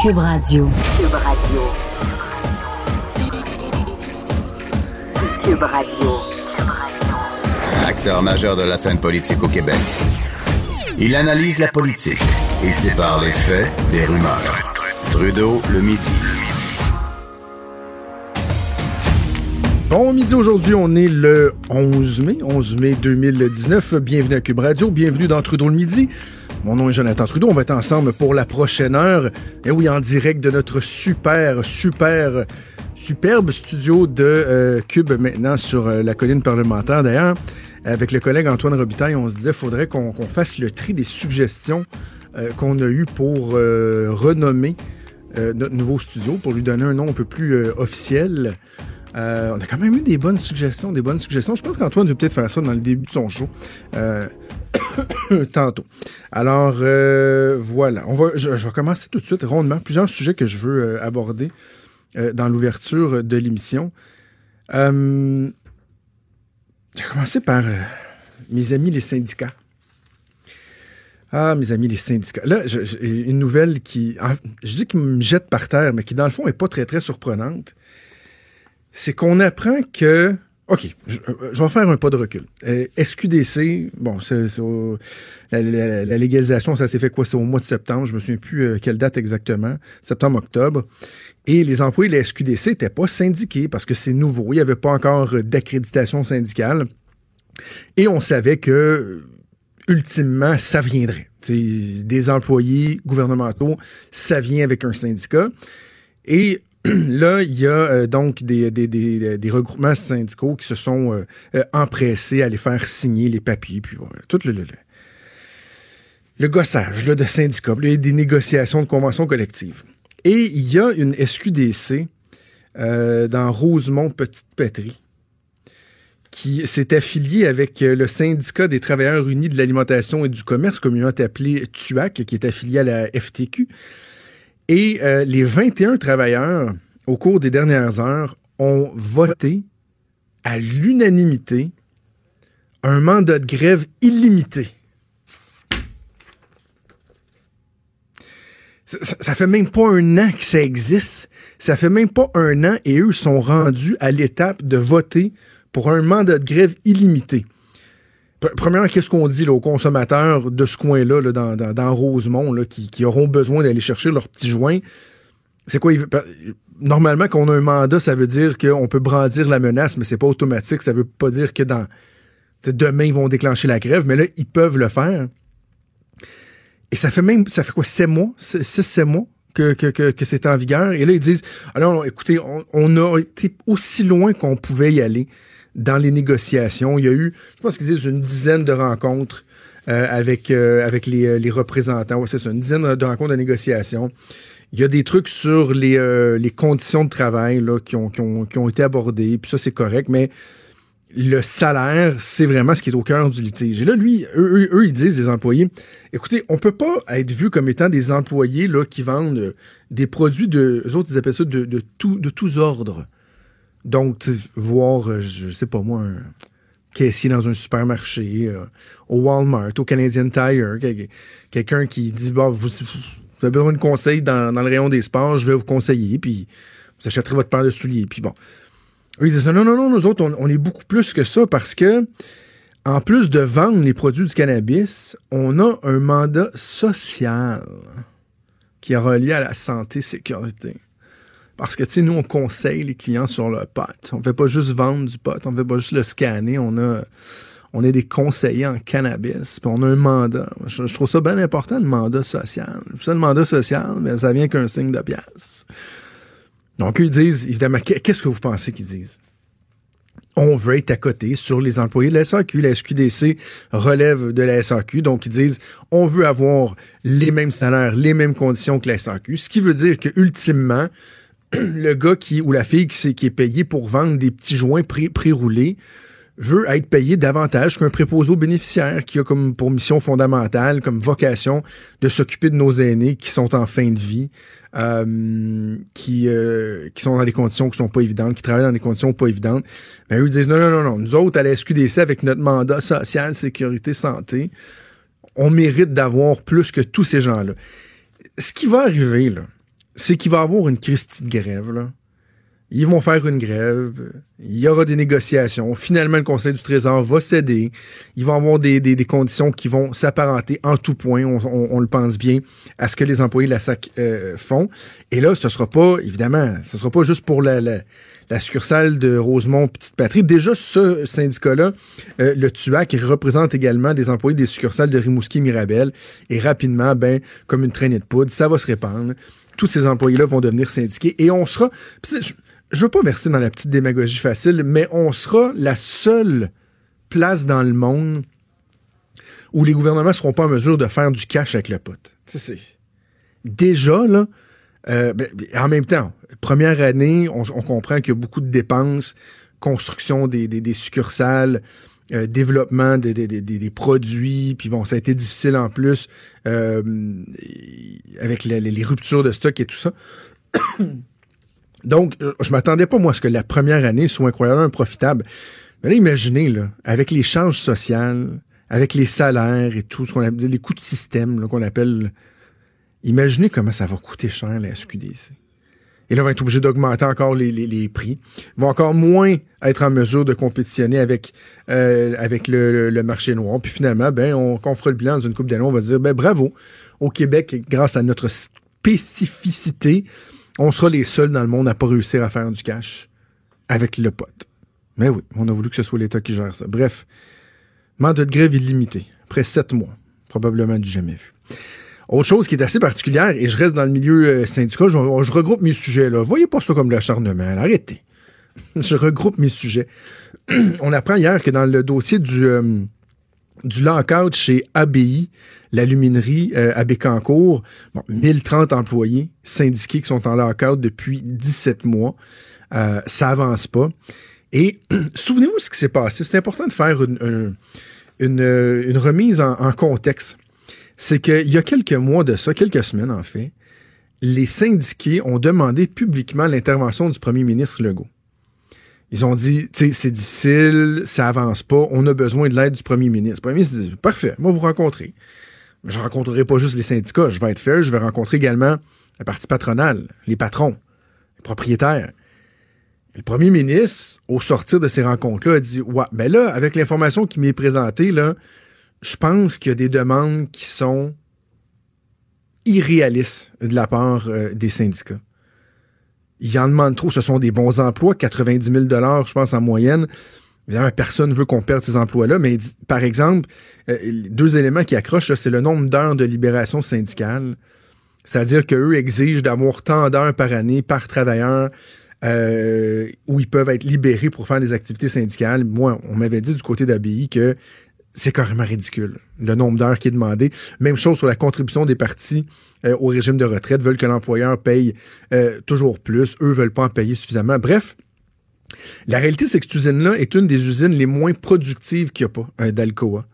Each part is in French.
Cube Radio. Cube Radio. Cube Radio. Acteur majeur de la scène politique au Québec. Il analyse la politique et sépare les faits des rumeurs. Trudeau le midi. Bon midi aujourd'hui, on est le 11 mai, 11 mai 2019. Bienvenue à Cube Radio, bienvenue dans Trudeau le midi. Mon nom est Jonathan Trudeau, on va être ensemble pour la prochaine heure. Et oui, en direct de notre super, super, superbe studio de euh, Cube maintenant sur euh, la colline parlementaire. D'ailleurs, avec le collègue Antoine Robitaille, on se disait faudrait qu'on fasse le tri des suggestions euh, qu'on a eues pour renommer notre nouveau studio, pour lui donner un nom un peu plus officiel. Euh, on a quand même eu des bonnes suggestions, des bonnes suggestions. Je pense qu'Antoine veut peut-être faire ça dans le début de son show. Euh, tantôt. Alors, euh, voilà. On va, je, vais commencer tout de suite rondement. Plusieurs sujets que je veux aborder dans l'ouverture de l'émission. je vais commencer par mes amis les syndicats. Ah, mes amis les syndicats. Là, une nouvelle qui, je dis qui me jette par terre, mais qui dans le fond est pas très très surprenante c'est qu'on apprend que OK, je, vais faire un pas de recul. Euh, SQDC, bon, c'est, la, légalisation, ça s'est fait quoi? C'était au mois de septembre, je me souviens plus euh, quelle date exactement, septembre-octobre. Et les employés de la SQDC n'étaient pas syndiqués parce que c'est nouveau. Il n'y avait pas encore d'accréditation syndicale. Et on savait que, ultimement, ça viendrait. des employés gouvernementaux, ça vient avec un syndicat. Et là, il y a euh, donc des, regroupements syndicaux qui se sont euh, euh, empressés à aller faire signer les papiers, puis tout le, le, le, gossage là, de syndicats, des négociations de conventions collectives. Et il y a une SQDC dans Rosemont-Petite-Patrie qui s'est affiliée avec le syndicat des travailleurs unis de l'alimentation et du commerce, communément appelé TUAC, qui est affilié à la FTQ. Et euh, les 21 travailleurs, au cours des dernières heures, ont voté à l'unanimité un mandat de grève illimité. Ça, fait même pas un an que ça existe. Ça fait même pas un an et eux sont rendus à l'étape de voter pour un mandat de grève illimité. Premièrement, qu'est-ce qu'on dit aux consommateurs de ce coin-là, dans, Rosemont, qui, auront besoin d'aller chercher leurs petits joints? C'est quoi? Normalement, quand on a un mandat, ça veut dire qu'on peut brandir la menace, mais c'est pas automatique. Ça veut pas dire que dans demain, ils vont déclencher la grève, mais là, ils peuvent le faire. Et ça fait même, ça fait quoi, sept mois? Six, sept mois que, que, c'est en vigueur? Et là, ils disent, alors, écoutez, on a été aussi loin qu'on pouvait y aller dans les négociations. Il y a eu, je pense qu'ils disent, une dizaine de rencontres euh, avec, euh, avec les, euh, les représentants. Ouais, c'est ça, une dizaine de rencontres de négociations. Il y a des trucs sur les, les conditions de travail là, qui, ont, qui, ont, qui ont été abordés, puis ça, c'est correct, mais le salaire, c'est vraiment ce qui est au cœur du litige. Et là, lui, eux, ils disent, les employés, écoutez, on peut pas être vu comme étant des employés là, qui vendent des produits de, eux autres, ils appellent ça de, tout, de tous ordres. Donc, voir, euh, je sais pas moi, un caissier dans un supermarché, euh, au Walmart, au Canadian Tire, quelqu'un qui dit, bah, vous, avez besoin de conseils dans, le rayon des sports, je vais vous conseiller, puis vous achèterez votre paire de souliers, puis bon. Eux, ils disent, non, non, non, nous autres, on, est beaucoup plus que ça parce que, en plus de vendre les produits du cannabis, on a un mandat social qui est relié à la santé sécurité. Parce que, tu sais, nous, on conseille les clients sur le pot. On ne fait pas juste vendre du pot, on ne fait pas juste le scanner. On a, on est des conseillers en cannabis, puis on a un mandat. Je, trouve ça bien important, le mandat social. Ça, le mandat social, mais ça vient qu'un signe de pièce. Donc, ils disent, évidemment, qu'est-ce que vous pensez qu'ils disent? on veut être à côté sur les employés de la SAQ. La SQDC relève de la SAQ, donc ils disent on veut avoir les mêmes salaires, les mêmes conditions que la SAQ, ce qui veut dire que ultimement, le gars qui ou la fille qui, est payé pour vendre des petits joints pré-roulés veut être payé davantage qu'un préposé bénéficiaire qui a comme pour mission fondamentale, comme vocation de s'occuper de nos aînés qui sont en fin de vie, euh, qui, euh, qui sont dans des conditions qui sont pas évidentes, qui travaillent dans des conditions pas évidentes. Ben, eux disent non, non, non, non. Nous autres, à la SQDC, avec notre mandat social, sécurité, santé, on mérite d'avoir plus que tous ces gens-là. Ce qui va arriver, là, c'est qu'il va y avoir une Christie de grève, là. Ils vont faire une grève. Il y aura des négociations. Finalement, le Conseil du Trésor va céder. Ils vont avoir des, des, conditions qui vont s'apparenter en tout point, on, le pense bien, à ce que les employés de la SAC euh, font. Et là, ce sera pas, évidemment, ce sera pas juste pour la, la, succursale de Rosemont Petite Patrie. Déjà, ce syndicat-là, euh, le TUAC, représente également des employés des succursales de Rimouski Mirabel. Et rapidement, ben, comme une traînée de poudre, ça va se répandre. Tous ces employés-là vont devenir syndiqués et on sera je veux pas verser dans la petite démagogie facile, mais on sera la seule place dans le monde où les gouvernements seront pas en mesure de faire du cash avec le pote. Déjà, là, euh, ben, en même temps, première année, on, comprend qu'il y a beaucoup de dépenses, construction des, des succursales, euh, développement des, des, des, des, produits, puis bon, ça a été difficile en plus euh, avec les, les, ruptures de stock et tout ça. Donc, euh, je m'attendais pas, moi, à ce que la première année soit incroyablement profitable. Mais là, imaginez, là, avec les charges sociales, avec les salaires et tout, ce qu'on appelle les coûts de système qu'on appelle. Imaginez comment ça va coûter cher la SQDC. Et là, on va être obligé d'augmenter encore les, prix. Ils vont encore moins être en mesure de compétitionner avec, euh, avec le, marché noir. Puis finalement, ben, on, on fera le bilan dans une coupe d'années, on va se dire, ben, bravo. Au Québec, grâce à notre spécificité, on sera les seuls dans le monde à pas réussir à faire du cash avec le pote. Mais oui, on a voulu que ce soit l'État qui gère ça. Bref, mandat de grève illimité, après sept mois, probablement du jamais vu. Autre chose qui est assez particulière, et je reste dans le milieu euh, syndical, je, regroupe mes sujets. Là. Voyez pas ça comme l'acharnement, arrêtez. je regroupe mes sujets. on apprend hier que dans le dossier du, euh, du lockout chez ABI, l'aluminerie euh, à Bécancourt, bon, 1030 employés syndiqués qui sont en lockout depuis 17 mois. Euh, ça avance pas. Et souvenez-vous ce qui s'est passé. C'est important de faire une, une, remise en contexte. C'est qu'il y a quelques mois de ça, quelques semaines en fait, les syndiqués ont demandé publiquement l'intervention du premier ministre Legault. Ils ont dit, c'est difficile, ça avance pas, on a besoin de l'aide du premier ministre. Le premier ministre dit, parfait, moi vous rencontrer. Mais je rencontrerai pas juste les syndicats, je vais être fait, je vais rencontrer également la partie patronale, les patrons, les propriétaires. le premier ministre, au sortir de ces rencontres-là, a dit, ouais, ben là, avec l'information qui m'est présentée, là, je pense qu'il y a des demandes qui sont irréalistes de la part euh, des syndicats il en demande trop. Ce sont des bons emplois, 90 000 je pense, en moyenne. Évidemment, personne ne veut qu'on perde ces emplois-là, mais par exemple, euh, deux éléments qui accrochent, c'est le nombre d'heures de libération syndicale. C'est-à-dire qu'eux exigent d'avoir tant d'heures par année par travailleur euh, où ils peuvent être libérés pour faire des activités syndicales. Moi, on m'avait dit du côté d'ABI que c'est carrément ridicule, le nombre d'heures qui est demandé. Même chose sur la contribution des partis euh, au régime de retraite, veulent que l'employeur paye euh, toujours plus, eux veulent pas en payer suffisamment. Bref, la réalité, c'est que cette usine-là est une des usines les moins productives qu'il n'y a pas euh, d'Alcoa.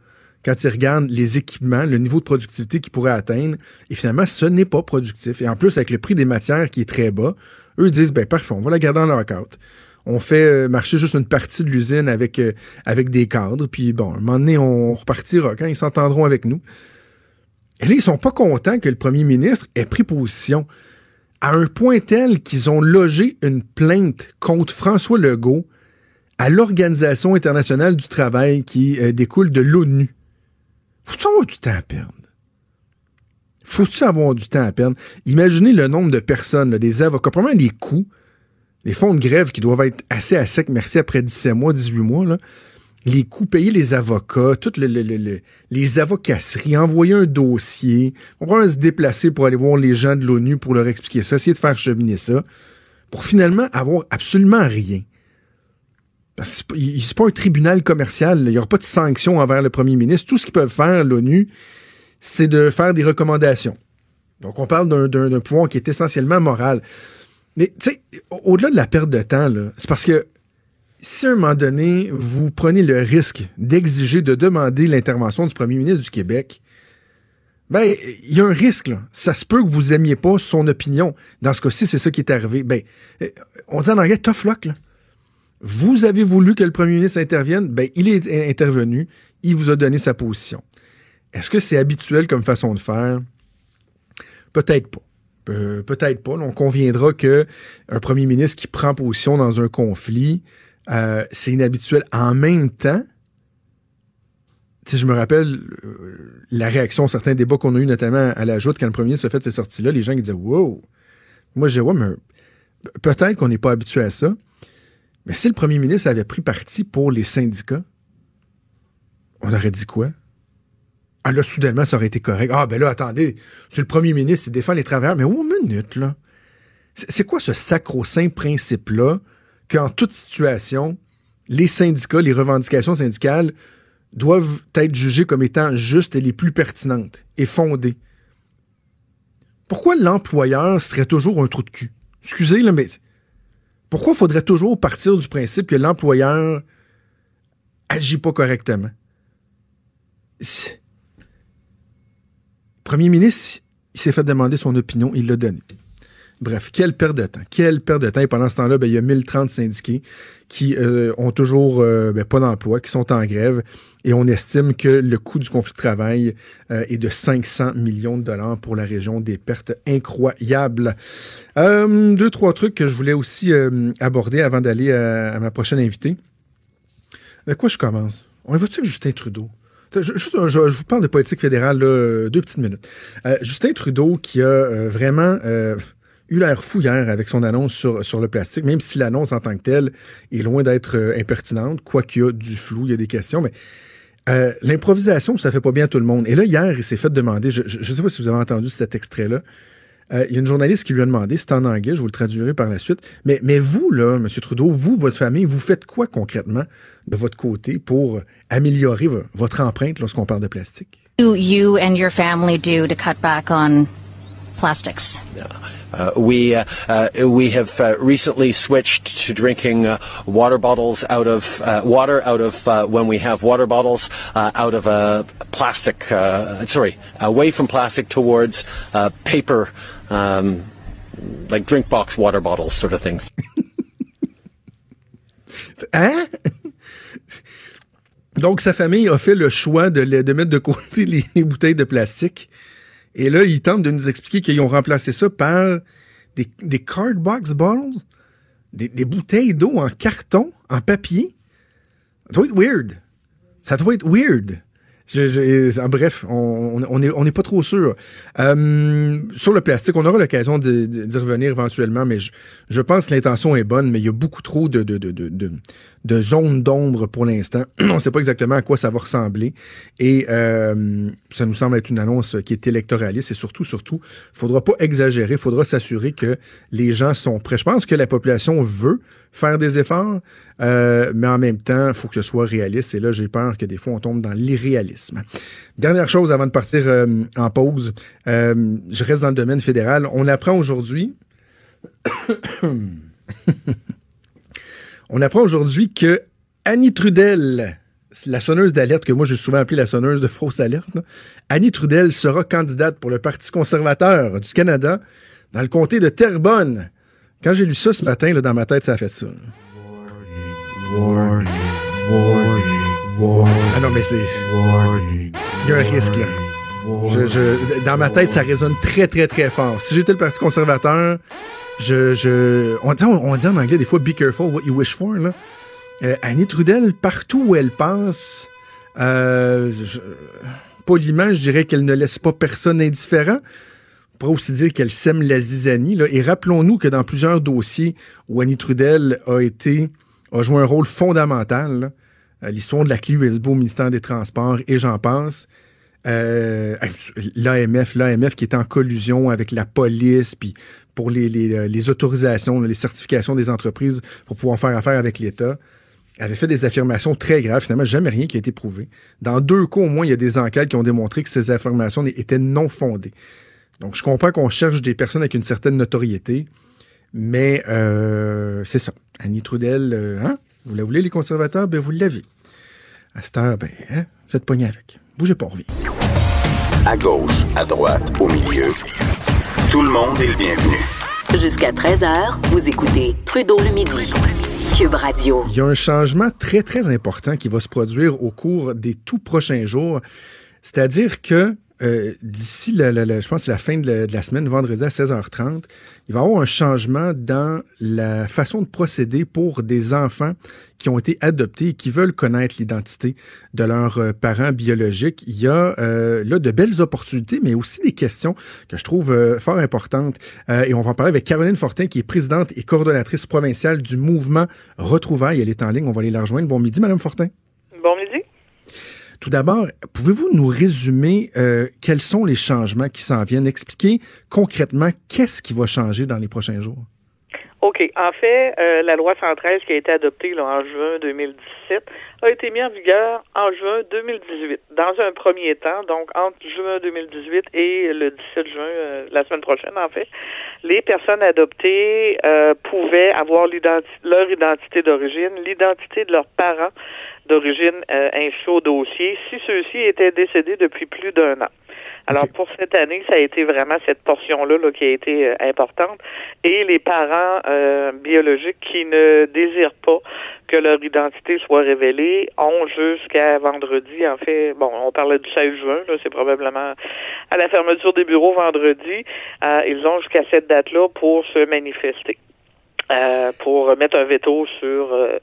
Quand ils regardent les équipements, le niveau de productivité qu'ils pourraient atteindre, et finalement, ce n'est pas productif. Et en plus, avec le prix des matières qui est très bas, eux disent, ben parfait, on va la garder en lockout on fait euh, marcher juste une partie de l'usine avec, euh, avec des cadres, puis bon, un moment donné, on repartira quand ils s'entendront avec nous. Et là, ils sont pas contents que le premier ministre ait pris position à un point tel qu'ils ont logé une plainte contre François Legault à l'Organisation internationale du travail qui euh, découle de l'ONU. Faut-tu avoir du temps à perdre? Faut-tu avoir du temps à perdre? Imaginez le nombre de personnes, des avocats, probablement les coûts les fonds de grève qui doivent être assez à sec, merci, après 17 mois, 18 mois, les coûts payés les avocats, toutes les avocasseries, envoyer un dossier, on va se déplacer pour aller voir les gens de l'ONU pour leur expliquer ça, essayer de faire cheminer ça, pour finalement avoir absolument rien. Parce que c'est pas un tribunal commercial, il n'y aura pas de sanctions envers le premier ministre. Tout ce qu'ils peuvent faire, l'ONU, c'est de faire des recommandations. Donc on parle d'un pouvoir qui est essentiellement moral. Mais tu sais, au-delà de la perte de temps, c'est parce que si à un moment donné, vous prenez le risque d'exiger, de demander l'intervention du premier ministre du Québec, ben, il y a un risque, là. Ça se peut que vous aimiez pas son opinion. Dans ce cas-ci, c'est ça qui est arrivé. Ben, euh, on dit en anglais tough luck, là. Vous avez voulu que le premier ministre intervienne, ben, il est intervenu, il vous a donné sa position. Est-ce que c'est habituel comme façon de faire? Peut-être pas. Euh, peut-être pas. On conviendra que un premier ministre qui prend position dans un conflit, euh, c'est inhabituel. En même temps, je me rappelle euh, la réaction, certains débats qu'on a eu notamment à la joute quand le premier ministre a fait ces sorties-là, les gens qui disaient Wow! Moi, je disais, ouais, mais peut-être qu'on n'est pas habitué à ça. Mais si le premier ministre avait pris parti pour les syndicats, on aurait dit quoi? Ah là, soudainement, ça aurait été correct. Ah ben là, attendez, c'est le premier ministre, il défend les travailleurs. Mais oh, minute, là. C'est quoi ce sacro-saint principe-là qu'en toute situation, les syndicats, les revendications syndicales doivent être jugées comme étant justes et les plus pertinentes et fondées? Pourquoi l'employeur serait toujours un trou de cul? Excusez, là, mais pourquoi faudrait toujours partir du principe que l'employeur agit pas correctement? Premier ministre, il s'est fait demander son opinion, il l'a donné. Bref, quelle perte de temps. Quelle perte de temps. Et pendant ce temps-là, ben, il y a 1030 syndiqués qui euh, ont toujours euh, ben, pas d'emploi, qui sont en grève. Et on estime que le coût du conflit de travail euh, est de 500 millions de dollars pour la région. Des pertes incroyables. deux, trois trucs que je voulais aussi aborder avant d'aller à, ma prochaine invitée. Avec quoi je commence? On évoque Justin Trudeau? Je, vous parle de politique fédérale, deux petites minutes. Justin Trudeau qui a vraiment eu l'air fou hier avec son annonce sur, le plastique, même si l'annonce en tant que telle est loin d'être euh, impertinente, quoi qu'il y a du flou, il y a des questions, mais euh, l'improvisation, ça fait pas bien à tout le monde. Et là, hier, il s'est fait demander, je ne sais pas si vous avez entendu cet extrait-là, euh, il y a une journaliste qui lui a demandé, c'est en anglais, je vous le traduirai par la suite, mais, mais vous, là, M. Trudeau, vous, votre famille, vous faites quoi concrètement de votre côté pour améliorer votre empreinte lorsqu'on parle de plastique? You and your family do to cut back on plastics? Uh, we uh, uh, we have uh, recently switched to drinking uh, water bottles out of uh, water out of when we have water bottles out of a plastic. sorry, away from plastic towards paper, um, like drink box water bottles, sort of things. hein? Donc, sa famille a fait le choix de, de mettre de côté les, les bouteilles de plastique Et là, ils tentent de nous expliquer qu'ils ont remplacé ça par des, des cardbox bottles, des, bouteilles d'eau en carton, en papier. Ça doit être weird. Ça doit être weird. Je, bref, on n'est pas trop sûr. Euh, sur le plastique, on aura l'occasion d'y revenir éventuellement, mais je, pense que l'intention est bonne, mais il y a beaucoup trop de, de zones d'ombre pour l'instant. on ne sait pas exactement à quoi ça va ressembler. Et euh, ça nous semble être une annonce qui est électoraliste. Et surtout, surtout, il faudra pas exagérer, il faudra s'assurer que les gens sont prêts. Je pense que la population veut faire des efforts, euh, mais en même temps, il faut que ce soit réaliste. Et là, j'ai peur que des fois, on tombe dans l'irréalisme. Dernière chose avant de partir euh, en pause, euh, je reste dans le domaine fédéral. On apprend aujourd'hui... on apprend aujourd'hui que Annie Trudel, la sonneuse d'alerte que moi j'ai souvent appelée la sonneuse de fausse alerte, Annie Trudel sera candidate pour le Parti conservateur du Canada dans le comté de Terrebonne. Quand j'ai lu ça ce matin, là, dans ma tête, ça a fait ça. Ah non, mais c'est. Il y a un risque, là. Dans ma tête, ça résonne très, très, très fort. Si j'étais le Parti conservateur, je, je, on, dit, en anglais des fois be careful what you wish for. Là. Euh, Annie Trudel, partout où elle passe, euh, je, poliment, je dirais qu'elle ne laisse pas personne indifférent. On pourrait aussi dire qu'elle sème la zizanie. Là. Et rappelons-nous que dans plusieurs dossiers où Annie Trudel a été a joué un rôle fondamental, euh, l'histoire de la clé USB au ministère des Transports et j'en pense, euh, l'AMF, l'AMF qui était en collusion avec la police, puis pour euh, les, autorisations, les certifications des entreprises pour pouvoir faire affaire avec l'État, avait fait des affirmations très graves. Finalement, jamais rien qui a été prouvé. Dans deux cas, au moins, il y a des enquêtes qui ont démontré que ces affirmations étaient non fondées. Donc, je comprends qu'on cherche des personnes avec une certaine notoriété, mais euh, c'est ça. Annie Trudel, hein? Vous la voulez, les conservateurs? Ben, vous l'avez. À cette heure, ben, hein? Vous êtes avec. Bougez pas, on À gauche, à droite, au milieu. Tout le monde est le bienvenu. Jusqu'à 13h, vous écoutez Trudeau le midi. Cube Radio. Il y a un changement très, très important qui va se produire au cours des tout prochains jours. C'est-à-dire que euh, d'ici, la, je pense, la fin de la, semaine, vendredi à 16h30, il va y avoir un changement dans la façon de procéder pour des enfants qui ont été adoptés et qui veulent connaître l'identité de leurs euh, parents biologiques. Il y a euh, là de belles opportunités, mais aussi des questions que je trouve fort importantes. Et on va en parler avec Caroline Fortin, qui est présidente et coordonnatrice provinciale du mouvement Retrouvailles. Elle est en ligne, on va aller la rejoindre. Bon midi, Madame Fortin. Bon midi. Tout d'abord, pouvez-vous nous résumer euh, quels sont les changements qui s'en viennent, expliquer concrètement qu'est-ce qui va changer dans les prochains jours? OK. En fait, euh, la loi 113 qui a été adoptée en juin 2017 a été mise en vigueur en juin 2018. Dans un premier temps, donc entre juin 2018 et le 17 juin, euh, la semaine prochaine en fait, les personnes adoptées pouvaient avoir leur identité d'origine, l'identité de leurs parents d'origine euh, dossier si ceux-ci étaient décédés depuis plus d'un an. Alors pour cette année, ça a été vraiment cette portion-là là, qui a été euh, importante. Et les parents euh, biologiques qui ne désirent pas que leur identité soit révélée ont jusqu'à vendredi. En fait, bon, on parlait du 16 juin, là, c'est probablement à la fermeture des bureaux vendredi. Euh, ils ont jusqu'à cette date-là pour se manifester. euh, pour mettre un veto sur euh,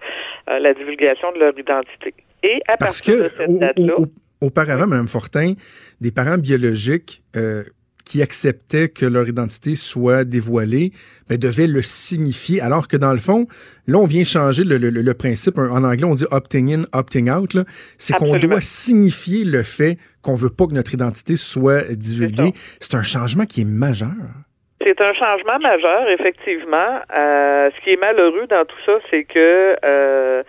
la divulgation de leur identité. Et à Parce partir de cette date-là, au- au- auparavant, Mme Fortin, des parents biologiques euh, qui acceptaient que leur identité soit dévoilée ben, devaient le signifier, alors que dans le fond, là, on vient changer le, le- le principe. En anglais, on dit opting in, opting out. C'est qu'on doit signifier le fait qu'on veut pas que notre identité soit divulguée. C'est un changement qui est majeur. C'est un changement majeur, effectivement. Euh, ce qui est malheureux dans tout ça, c'est que euh,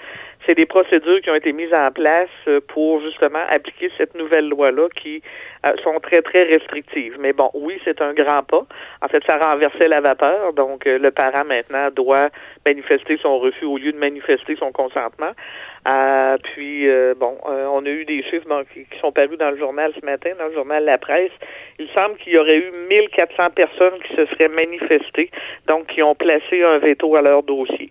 c'est des procédures qui ont été mises en place pour justement appliquer cette nouvelle loi-là qui sont très, très restrictives. Mais bon, oui, c'est un grand pas. En fait, ça renversait la vapeur. Donc, euh, le parent maintenant doit manifester son refus au lieu de manifester son consentement. Euh, puis, euh, bon, euh, on a eu des chiffres qui sont parus dans le journal ce matin, dans le journal La Presse. Il semble qu'il y aurait eu 1400 personnes qui se seraient manifestées, donc qui ont placé un veto à leur dossier.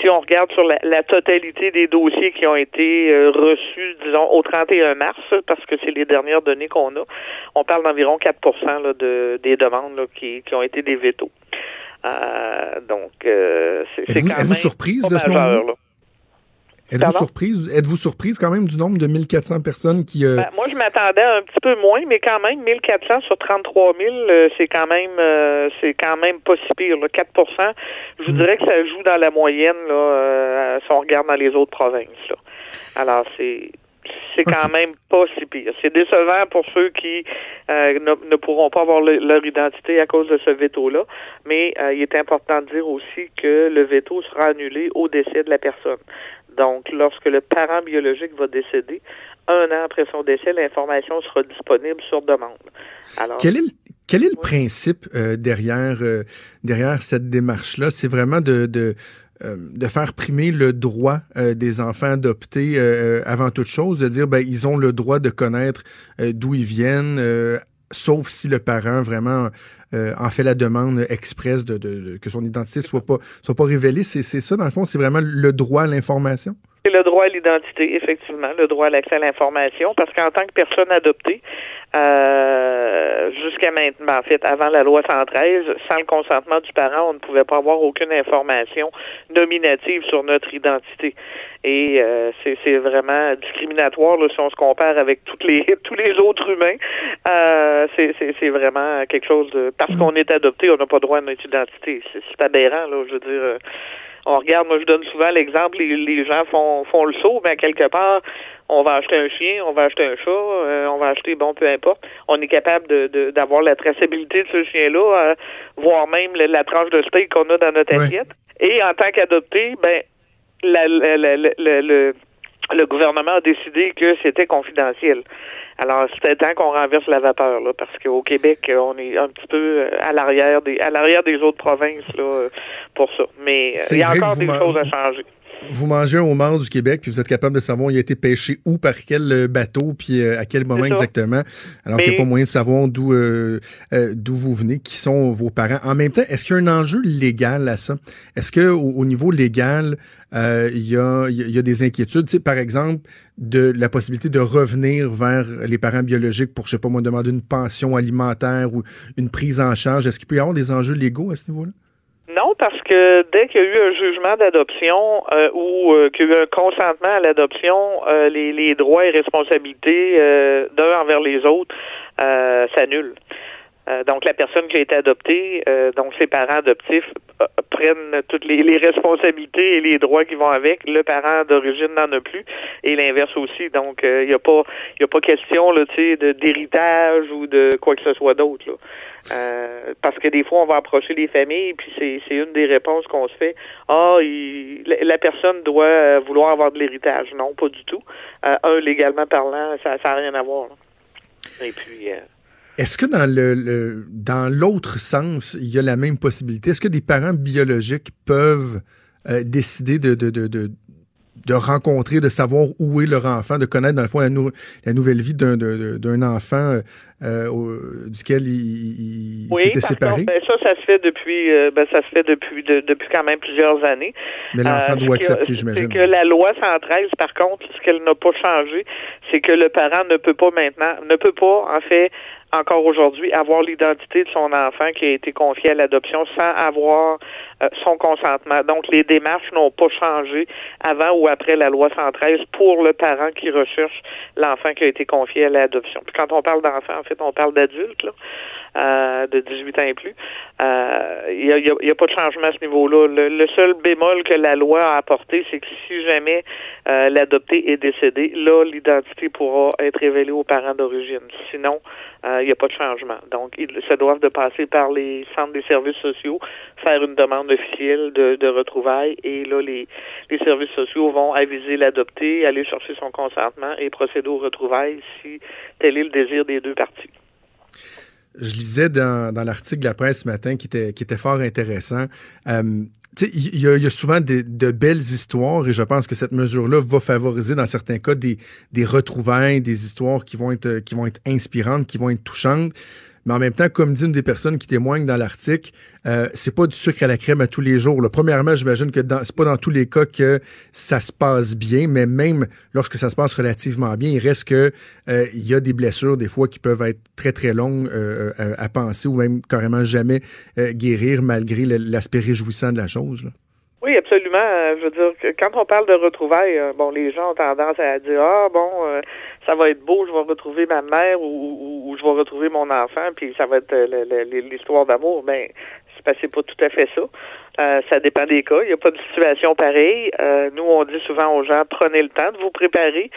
Si on regarde sur la, la totalité des dossiers qui ont été euh, reçus, disons, au 31 mars, parce que c'est les dernières données qu'on a, on parle d'environ 4 là, de, des demandes là, qui, qui ont été des vétos. Euh, donc, euh, c'est Êtes-vous quand êtes-vous même surprise de ce là. Êtes-vous surprise, êtes-vous surprise quand même du nombre de 1400 personnes qui... euh, Ben, moi, je m'attendais à un petit peu moins, mais quand même, 1400 sur 33 000, euh, c'est quand même, euh, c'est quand même pas si pire. Là. 4 Je vous dirais que ça joue dans la moyenne, là, si on regarde dans les autres provinces. Là. Alors, c'est c'est quand même pas si pire. C'est décevant pour ceux qui euh, ne, ne pourront pas avoir le- leur identité à cause de ce veto-là, mais euh, il est important de dire aussi que le veto sera annulé au décès de la personne. Donc, lorsque le parent biologique va décéder, un an après son décès, l'information sera disponible sur demande. Alors, Quel est le, quel est le principe euh, derrière, derrière cette démarche-là? C'est vraiment de, de, euh, de faire primer le droit euh, des enfants adoptés euh, avant toute chose, de dire ben ils ont le droit de connaître d'où ils viennent, sauf si le parent vraiment en fait la demande express de, de- de- que son identité soit pas soit pas révélée. C'est ça dans le fond, c'est vraiment le droit à l'information. C'est le droit à l'identité, effectivement, le droit à l'accès à l'information, parce qu'en tant que personne adoptée, euh, jusqu'à maintenant, en fait, avant la loi 113, sans le consentement du parent, on ne pouvait pas avoir aucune information nominative sur notre identité. Et euh, c'est vraiment discriminatoire là, si on se compare avec toutes les tous les autres humains. Euh, c'est c'est- c'est vraiment quelque chose de parce qu'on est adopté, on n'a pas droit à notre identité. C'est c'est aberrant, là, je veux dire. On regarde, moi je donne souvent l'exemple, les, les gens font font le saut, mais quelque part, on va acheter un chien, on va acheter un chat, euh, on va acheter, bon, peu importe. On est capable de de- d'avoir la traçabilité de ce chien-là, euh, voire même la, la tranche de steak qu'on a dans notre assiette. Et en tant qu'adopté, ben la- la- la- la- la- le, le gouvernement a décidé que c'était confidentiel. Alors, c'était temps qu'on renverse la vapeur, là, parce qu'au Québec, on est un petit peu euh, à l'arrière des à l'arrière des autres provinces là, euh, pour ça. Mais euh, il y a encore des choses à changer. Vous mangez un homard du Québec, puis vous êtes capable de savoir il a été pêché où, par quel euh, bateau, puis euh, à quel moment exactement, alors qu'il n'y a pas moyen de savoir d'où euh, euh, d'où vous venez, qui sont vos parents. En même temps, est-ce qu'il y a un enjeu légal à ça? Est-ce que au, au niveau légal, euh, il y, a, y a- il y a des inquiétudes, tu sais, par exemple, de la possibilité de revenir vers les parents biologiques pour, je sais pas moi, demander une pension alimentaire ou une prise en charge? Est-ce qu'il peut y avoir des enjeux légaux à ce niveau-là? Non, parce que dès qu'il y a eu un jugement d'adoption euh, ou euh, qu'il y a eu un consentement à l'adoption, euh, les, les droits et responsabilités d'un envers les autres s'annulent. Euh, donc la personne qui a été adoptée, euh, donc ses parents adoptifs euh, prennent toutes les, les responsabilités et les droits qui vont avec. Le parent d'origine n'en a plus et l'inverse aussi. Donc il n'y a pas y a pas question là, d'héritage ou de quoi que ce soit d'autre. Euh, parce que des fois, on va approcher les familles, puis c'est, une des réponses qu'on se fait. Ah, la, personne doit euh, vouloir avoir de l'héritage. Non, pas du tout. Euh, un, légalement parlant, ça n'a rien à voir. Et puis, euh, Est-ce que dans le, le- dans l'autre sens, il y a la même possibilité? Est-ce que des parents biologiques peuvent euh, décider de, de, de, de, de rencontrer, de savoir où est leur enfant, de connaître dans le fond la, nou- la nouvelle vie d'un, enfant euh, au- duquel il, il- oui, s'était par séparé? contre, ben, ça, ça se fait depuis, euh, ben, ça se fait depuis, de- depuis quand même plusieurs années. Mais l'enfant Euh, doit accepter, j'imagine. C'est que la loi 113, par contre, ce qu'elle n'a pas changé, c'est que le parent ne peut pas maintenant, ne peut pas, en fait, encore aujourd'hui, avoir l'identité de son enfant qui a été confié à l'adoption sans avoir euh, son consentement. Donc, les démarches n'ont pas changé avant ou après la loi 113 pour le parent qui recherche l'enfant qui a été confié à l'adoption. Puis quand on parle d'enfant, en fait, on parle d'adultes, là, euh, de 18 ans et plus. Euh, Il n'y a, y a- a pas de changement à ce niveau-là. Le, le seul bémol que la loi a apporté, c'est que si jamais euh, l'adopté est décédé, là, l'identité pourra être révélée aux parents d'origine. Sinon, euh, il n'y a pas de changement. Donc, ils se doivent de passer par les centres des services sociaux, faire une demande officielle de, retrouvailles, et là, les, les services sociaux vont aviser l'adopté, aller chercher son consentement et procéder aux retrouvailles si tel est le désir des deux parties. Je lisais dans, l'article de la presse ce matin qui était, fort intéressant. Euh, il y, a- souvent de belles histoires et je pense que cette mesure-là va favoriser dans certains cas des, des retrouvailles, des histoires qui vont être qui vont être inspirantes, qui vont être touchantes. Mais en même temps, comme dit une des personnes qui témoignent dans l'article, euh, c'est pas du sucre à la crème à tous les jours. Premièrement, j'imagine que c'est pas dans tous les cas que ça se passe bien, mais même lorsque ça se passe relativement bien, il reste que euh, il y a des blessures des fois qui peuvent être très très longues euh, euh, à penser ou même carrément jamais guérir malgré l'aspect réjouissant de la chose. Oui, absolument. Euh, Je veux dire que quand on parle de retrouvailles, euh, bon, les gens ont tendance à dire ah bon, euh, ça va être beau, je vais retrouver ma mère ou, ou- je vais retrouver mon enfant, puis ça va être l'histoire d'amour. Ben, c'est c'est pas tout à fait ça. Euh, ça dépend des cas. Il n'y a pas de situation pareille. Euh, nous, on dit souvent aux gens prenez le temps de vous préparer.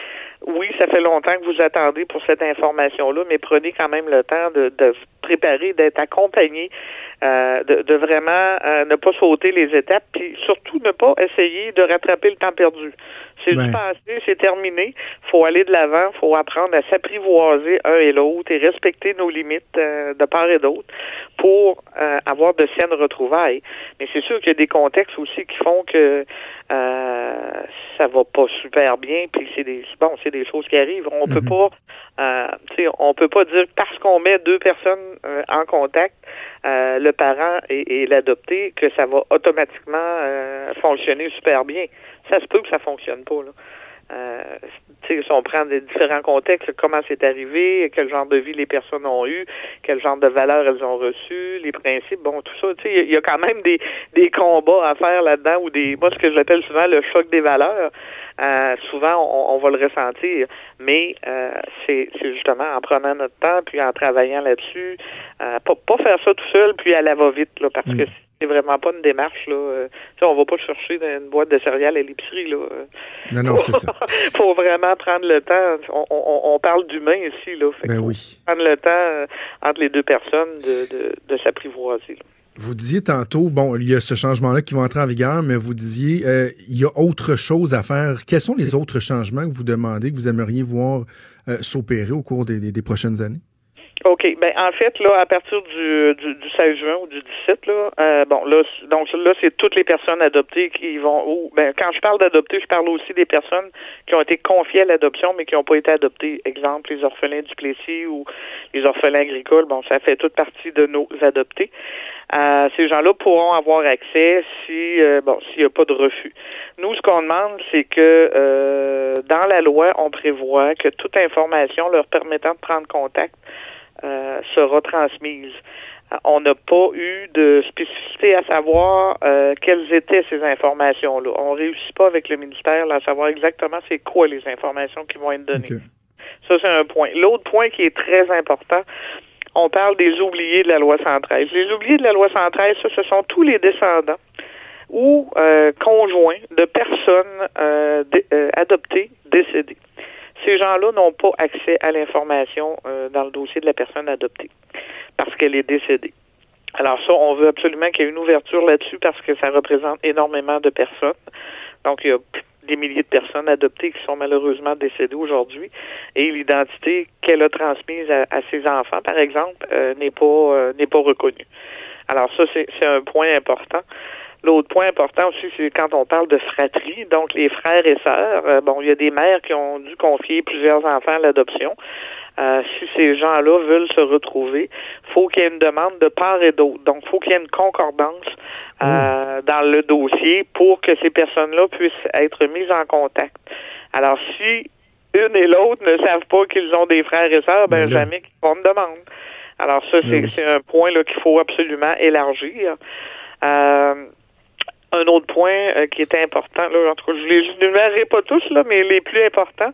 Oui, ça fait longtemps que vous attendez pour cette information-là, mais prenez quand même le temps de, de vous préparer, d'être accompagné, euh, de, de vraiment ne pas sauter les étapes, puis surtout ne pas essayer de rattraper le temps perdu. C'est Ouais. du passé, c'est terminé. faut aller de l'avant, faut apprendre à s'apprivoiser un et l'autre et respecter nos limites de part et d'autre pour euh, avoir de saines retrouvailles. Mais c'est sûr qu'il y a des contextes aussi qui font que euh, ça va pas super bien, puis c'est des bon, c'est des choses qui arrivent. On peut pas, euh, tu sais, on peut pas dire parce qu'on met deux personnes euh, en contact, euh, le parent et, et l'adopté, que ça va automatiquement euh, fonctionner super bien. Ça se peut que ça fonctionne pas là. Euh, si on prend des différents contextes, comment c'est arrivé, quel genre de vie les personnes ont eu, quel genre de valeurs elles ont reçues, les principes, bon, tout ça, tu sais, il y a quand même des, des combats à faire là-dedans ou des, moi, ce que j'appelle souvent le choc des valeurs. Euh, souvent, on, on va le ressentir, mais euh, c'est justement en prenant notre temps, puis en travaillant là-dessus, euh, pas, pas faire ça tout seul, puis à la va-vite, là, parce que c'est vraiment pas une démarche, là. Euh, tu sais, on va pas chercher dans une boîte de céréales à l'épicerie, là. Non, non, c'est ça. faut vraiment prendre le temps. On, on, on parle d'humain ici, là. Fait Ben oui. Prendre le temps euh, entre les deux personnes de, de, de s'apprivoiser. Vous disiez tantôt, bon, il y a ce changement-là qui va entrer en vigueur, mais vous disiez, euh, il y a autre chose à faire. Quels sont les autres changements que vous demandez, que vous aimeriez voir euh, s'opérer au cours des, des- des prochaines années? OK. Ben en fait, là, à partir du, du, du 16 juin ou du 17, là, euh, bon, là, donc là, c'est toutes les personnes adoptées qui vont. Ou, ben, quand je parle d'adopter, je parle aussi des personnes qui ont été confiées à l'adoption, mais qui n'ont pas été adoptées. Exemple, les orphelins du Plessis ou les orphelins agricoles. Bon, ça fait toute partie de nos adoptés. Euh, ces gens-là pourront avoir accès si euh, bon s'il n'y a pas de refus. Nous, ce qu'on demande, c'est que euh, dans la loi, on prévoit que toute information leur permettant de prendre contact sera transmise. Euh, On n'a pas eu de spécificité à savoir euh, quelles étaient ces informations-là. On réussit pas avec le ministère là, à savoir exactement c'est quoi les informations qui vont être données. Ça, c'est un point. L'autre point qui est très important, on parle des oubliés de la loi 113. Les oubliés de la loi 113, ça, ce sont tous les descendants ou euh, conjoints de personnes euh, euh, adoptées décédées. Ces gens-là n'ont pas accès à l'information euh, dans le dossier de la personne adoptée parce qu'elle est décédée. Alors ça, on veut absolument qu'il y ait une ouverture là-dessus parce que ça représente énormément de personnes. Donc, il y a des milliers de personnes adoptées qui sont malheureusement décédées aujourd'hui et l'identité qu'elle a transmise à, ses enfants, par exemple, euh, n'est pas euh, n'est pas reconnue. Alors ça, c'est un point important. L'autre point important aussi, c'est quand on parle de fratrie, donc les frères et sœurs. euh, bon, il y a des mères qui ont dû confier plusieurs enfants à l'adoption. Euh, si ces gens-là veulent se retrouver, faut qu'il y ait une demande de part et d'autre. Donc, faut qu'il y ait une concordance euh, dans le dossier pour que ces personnes-là puissent être mises en contact. Alors, si une et l'autre ne savent pas qu'ils ont des frères et sœurs, ben Ben jamais qu'ils font une demande. Alors ça, c'est Ben oui. c'est un point là qu'il faut absolument élargir. Euh, un autre point euh, qui était important, là, en tout cas, je les énumérerai pas tous, là, mais les plus importants,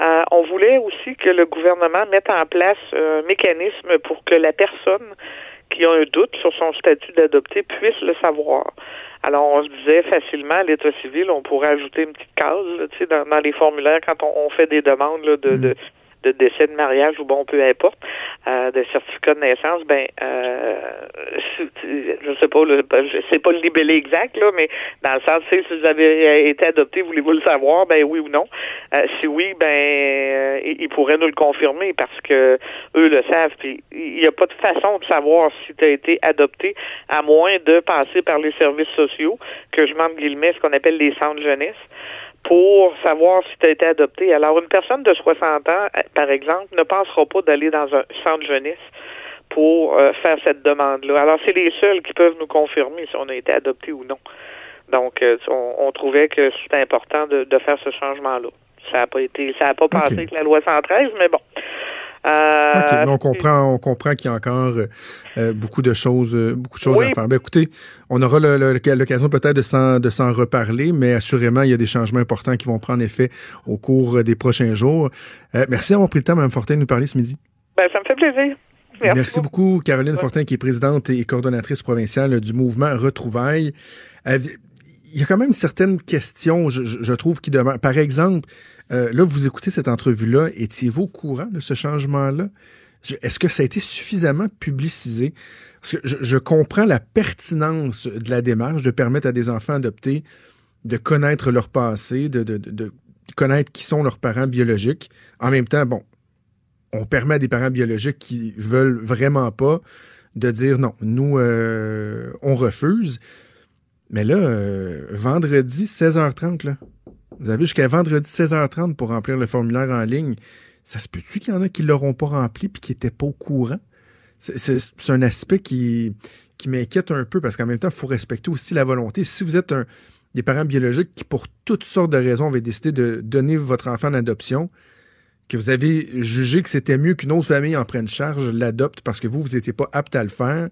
euh, on voulait aussi que le gouvernement mette en place un mécanisme pour que la personne qui a un doute sur son statut d'adopté puisse le savoir. Alors, on se disait facilement à l'État civil, on pourrait ajouter une petite case, là, tu sais, dans, dans les formulaires quand on, on fait des demandes là, de, de, de décès de mariage ou bon, peu importe, euh, de certificat de naissance, ben, euh, je sais pas, le, je sais pas le libellé exact, là, mais dans le sens, si vous avez été adopté, voulez-vous le savoir, ben oui ou non. Euh, si oui, ben, euh, ils ils pourraient nous le confirmer parce que eux le savent. Puis il n'y a pas de façon de savoir si tu as été adopté à moins de passer par les services sociaux, que je m'en guillemets, ce qu'on appelle les centres jeunesse pour savoir si tu as été adopté. Alors, une personne de 60 ans, euh, par exemple, ne pensera pas d'aller dans un centre jeunesse pour euh, faire cette demande-là. Alors, c'est les seuls qui peuvent nous confirmer si on a été adopté ou non. Donc, euh, on, on trouvait que c'était important de, de faire ce changement-là. Ça n'a pas été, ça n'a pas passé avec la loi 113, mais bon. Euh, OK, mais on comprend, on comprend qu'il y a encore euh, euh, beaucoup de choses, euh, beaucoup de choses Oui. à faire. Ben, écoutez, on aura l'occasion peut-être de s'en, de s'en reparler, mais assurément, il y a des changements importants qui vont prendre effet au cours euh, des prochains jours. Euh, merci d'avoir pris le temps, Mme Fortin, de nous parler ce midi. Ben, ça me fait plaisir. Merci, Merci beaucoup, Caroline Fortin, qui est présidente et coordonnatrice provinciale du mouvement Retrouvailles. Il y a quand même certaines questions, je, je- trouve, qui demeurent. Par exemple, euh, là, vous écoutez cette entrevue-là, étiez-vous au courant de ce changement-là? Est-ce que ça a été suffisamment publicisé? Parce que je, comprends la pertinence de la démarche de permettre à des enfants adoptés de connaître leur passé, de connaître qui sont leurs parents biologiques. En même temps, bon, on permet à des parents biologiques qui veulent vraiment pas de dire non, nous, euh, on refuse. Mais là, euh, vendredi 16h30, là, vous avez jusqu'à vendredi 16h30 pour remplir le formulaire en ligne. Ça se peut-tu qu'il y en a qui l'auront pas rempli puis qui n'étaient pas au courant? C'est- un aspect qui, qui m'inquiète un peu parce qu'en même temps, il faut respecter aussi la volonté. Si vous êtes un, des parents biologiques qui, pour toutes sortes de raisons, avaient décidé de donner votre enfant en adoption, que vous avez jugé que c'était mieux qu'une autre famille en prenne charge, l'adopte parce que vous, vous n'étiez pas apte à le faire.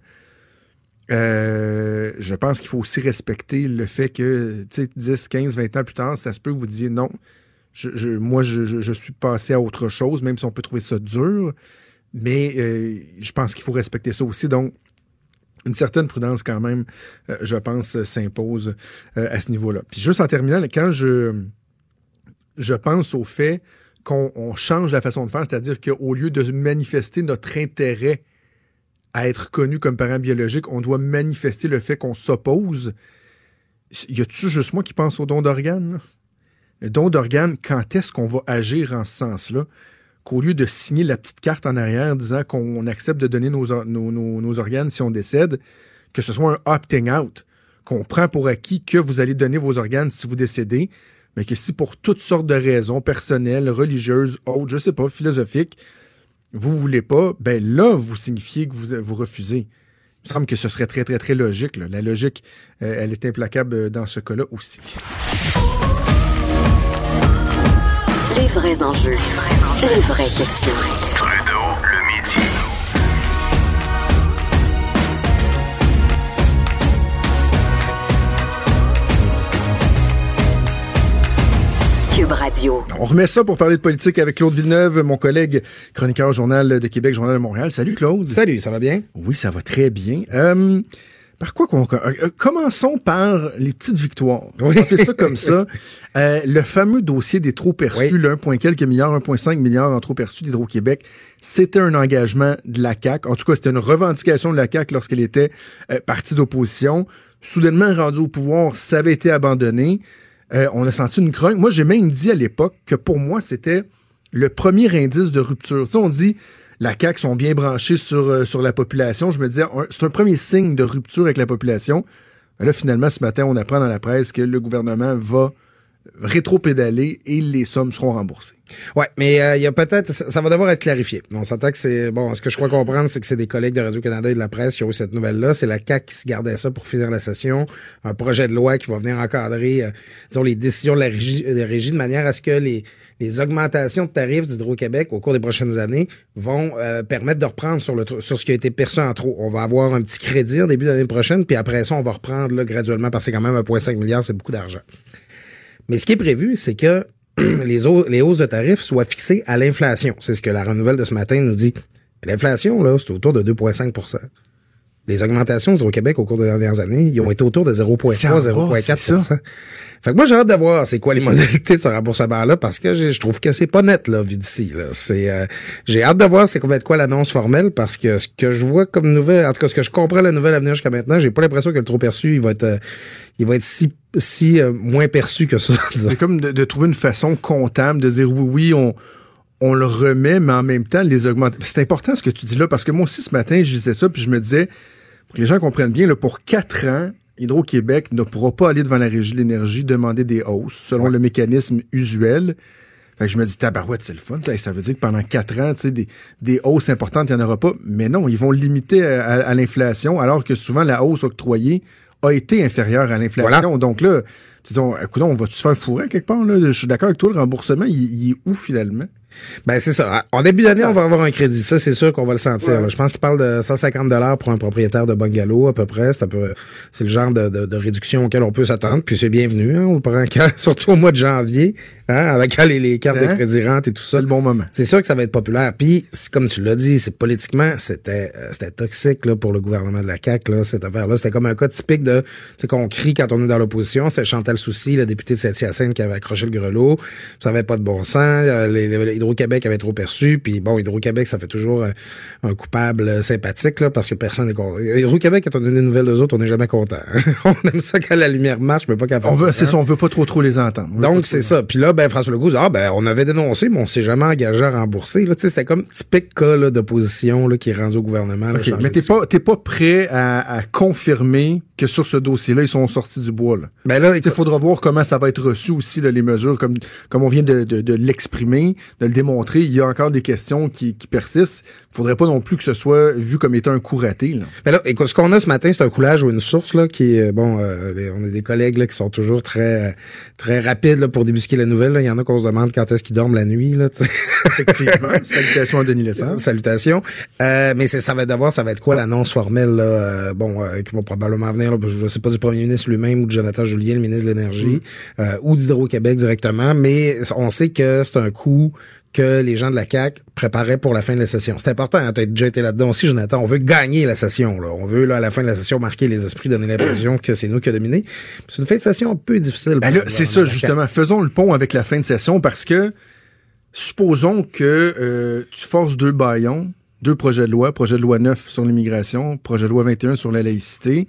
Euh, je pense qu'il faut aussi respecter le fait que, tu sais, 10, 15, 20 ans plus tard, ça se peut que vous disiez non. Je, je- moi, je, suis passé à autre chose, même si on peut trouver ça dur. Mais euh, je pense qu'il faut respecter ça aussi. Donc, une certaine prudence quand même, euh, je pense, s'impose à ce niveau-là. Puis juste en terminant, quand je, je pense au fait qu'on on change la façon de faire, c'est-à-dire qu'au lieu de manifester notre intérêt à être connu comme parent biologique, on doit manifester le fait qu'on s'oppose. Y a-tu juste moi qui pense au don d'organes? Le don d'organes, quand est-ce qu'on va agir en ce sens-là? qu'au lieu de signer la petite carte en arrière disant qu'on accepte de donner nos organes si on décède, que ce soit un opting out, qu'on prend pour acquis que vous allez donner vos organes si vous décédez, mais que si pour toutes sortes de raisons personnelles, religieuses, autres, je sais pas, philosophiques, vous voulez pas, ben là, vous signifiez que vous, vous refusez. Il me semble que ce serait très, très, très logique. La logique, euh, elle est implacable euh, dans ce cas-là aussi. Les vrais enjeux. Les vraies questions. Cube Radio. On remet ça pour parler de politique avec Claude Villeneuve, mon collègue chroniqueur au Journal de Québec, Journal de Montréal. Salut Claude. Salut, ça va bien? Oui, ça va très bien. Euh, par quoi qu'on... euh, euh, commençons par les petites victoires. On va appeler ça comme ça. Euh, le fameux dossier des trop perçus, Oui. le 1, quelques milliards, 1,5 milliards en trop perçus d'Hydro-Québec, c'était un engagement de la CAQ. En tout cas, c'était une revendication de la CAQ lorsqu'elle était euh, partie d'opposition. Soudainement rendue au pouvoir, ça avait été abandonné. Euh, on a senti une grogne. Moi, j'ai même dit à l'époque que pour moi, c'était le premier indice de rupture. Tu sais, on dit la CAQ sont bien branchés sur, euh, sur la population. Je me disais, c'est un premier signe de rupture avec la population. Là, finalement, ce matin, on apprend dans la presse que le gouvernement va rétro-pédaler et les sommes seront remboursées. Ouais, mais euh, il y a peut-être, ça, va devoir être clarifié. On s'entend que c'est, bon, ce que je crois comprendre, c'est que c'est des collègues de Radio-Canada et de la presse qui ont eu cette nouvelle-là. C'est la CAQ qui se gardait ça pour finir la session. Un projet de loi qui va venir encadrer, euh, disons, les décisions de la régie, de, la régie de manière à ce que les, les augmentations de tarifs d'Hydro-Québec au cours des prochaines années vont euh, permettre de reprendre sur, le, sur ce qui a été perçu en trop. On va avoir un petit crédit en début d'année prochaine, puis après ça, on va reprendre là, graduellement parce que quand même 1,5 milliard, c'est beaucoup d'argent. Mais ce qui est prévu, c'est que les, au- les hausses de tarifs soient fixées à l'inflation. C'est ce que la nouvelle de ce matin nous dit. L'inflation, là, c'est autour de 2,5 Les augmentations au Québec au cours des dernières années, ils ont été autour de 0,3, C'est en bas, c'est 0,4 Fait que moi, j'ai hâte de voir c'est quoi les modalités de ce remboursement-là parce que je trouve que c'est pas net, là, vu d'ici, là. C'est, euh, j'ai hâte de voir c'est qu'on va être quoi l'annonce formelle parce que ce que je vois comme nouvelle, en tout cas, ce que je comprends la nouvelle à venir jusqu'à maintenant, j'ai pas l'impression que le trop perçu, il va être, euh, il va être si, si euh, moins perçu que ça. C'est comme de, de trouver une façon comptable de dire oui, oui, on, on le remet, mais en même temps, les augmenter. C'est important ce que tu dis là, parce que moi aussi, ce matin, je disais ça, puis je me disais, pour que les gens comprennent bien, là, pour quatre ans, Hydro-Québec ne pourra pas aller devant la Régie de l'énergie demander des hausses selon le mécanisme usuel. Fait que je me dis, tabarouette, c'est le fun. Ça, veut dire que pendant quatre ans, des, des hausses importantes, il n'y en aura pas. Mais non, ils vont limiter à, à- à l'inflation, alors que souvent, la hausse octroyée a été inférieure à l'inflation. Voilà. Donc là, tu dis, on- écoute, on va-tu se faire fourrer quelque part? Là? Je suis d'accord avec toi, le remboursement, il, il est où finalement? Ben, c'est ça. En début d'année, on va avoir un crédit. Ça, c'est sûr qu'on va le sentir. Je pense qu'il parle de 150 dollars pour un propriétaire de bungalow, à peu près. C'est un peu, c'est le genre de, de, de réduction auquel on peut s'attendre. Puis c'est bienvenu, hein. On le prend quand, surtout au mois de janvier, hein, avec les, les cartes Hein? de crédit rentrent et tout ça. C'est le bon moment. C'est sûr que ça va être populaire. Puis, comme tu l'as dit, c'est politiquement, c'était euh, c'était toxique là, pour le gouvernement de la CAQ, là, cette affaire-là. C'était comme un cas typique de sais, qu'on crie quand on est dans l'opposition. C'était Chantal Soucy, la députée de Saint-Hyacinthe, qui avait accroché le grelot. Ça avait pas de bon sens. Euh, Hydro-Québec avait trop perçu. Puis bon, Hydro-Québec, ça fait toujours euh, un coupable euh, sympathique là, parce que personne n'est content. Hydro-Québec, quand on a des nouvelles d'eux autres, on n'est jamais content. on aime ça quand la lumière marche, mais pas quand On veut, c'est ça. ça, on veut pas trop trop les entendre. Donc, c'est ça. Puis là, ben, François Legault dit, ah, ben, on avait dénoncé, mais on s'est jamais engagé à rembourser. Là, tu sais, c'était comme typique cas, là, d'opposition, là, qui est rendu au gouvernement. là, mais t'es pas, t'es pas prêt à, à confirmer que sur ce dossier-là, ils sont sortis du bois. Là. Ben là, Il faudra voir comment ça va être reçu aussi, là, les mesures, comme, comme on vient de, de, de l'exprimer, de le démontrer. Il y a encore des questions qui, qui persistent. Il faudrait pas non plus que ce soit vu comme étant un coup raté. Là. Ben là, écoute, ce qu'on a ce matin, c'est un coulage ou une source là qui est bon. euh, on a des collègues là qui sont toujours très très rapides là, pour débusquer la nouvelle. Il y en a qu'on se demande quand est-ce qu'ils dorment la nuit là. Effectivement. Salutations à Denis Lessard. Salutations. Euh, mais ça va devoir, ça va être quoi l'annonce formelle là, euh, bon, euh, qui va probablement venir. Là, je sais pas du premier ministre lui-même ou de Jonathan Julien, le ministre de l'énergie, euh, ou d'Hydro-Québec directement. Mais on sait que c'est un coup que les gens de la CAC préparaient pour la fin de la session. C'est important, hein, t'as déjà été là-dedans aussi, Jonathan. On veut gagner la session. Là. On veut, là, à la fin de la session, marquer les esprits, donner l'impression que c'est nous qui a dominé. C'est une fin de session un peu difficile. Ben c'est ça, CAQ. justement. Faisons le pont avec la fin de session parce que supposons que euh, tu forces deux baillons, deux projets de loi, projet de loi 9 sur l'immigration, projet de loi 21 sur la laïcité.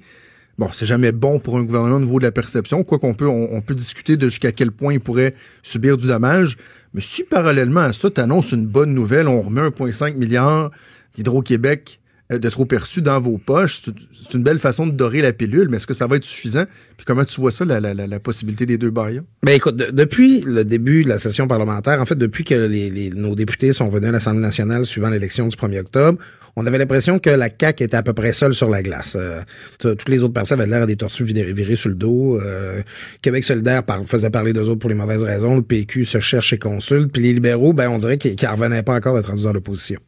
Bon, c'est jamais bon pour un gouvernement au niveau de la perception, quoi qu'on peut, on, peut discuter de jusqu'à quel point il pourrait subir du dommage. Mais si parallèlement à ça, tu annonces une bonne nouvelle, on remet 1,5 milliard d'Hydro-Québec de trop perçu dans vos poches, c'est- une belle façon de dorer la pilule, mais est-ce que ça va être suffisant? Puis comment tu vois ça, la, la, la, possibilité des deux baillons? Ben écoute, de- depuis le début de la session parlementaire, en fait, depuis que les, nos députés sont venus à l'Assemblée nationale suivant l'élection du 1er octobre, on avait l'impression que la CAQ était à peu près seule sur la glace. Euh, toutes les autres personnes avaient l'air des tortues virées, virées sur le dos. Euh, Québec solidaire faisait parler d'eux autres pour les mauvaises raisons. Le PQ se cherche et consulte. Puis les libéraux, ben on dirait qu'ils qu'ils revenaient pas encore d'être rendus dans l'opposition.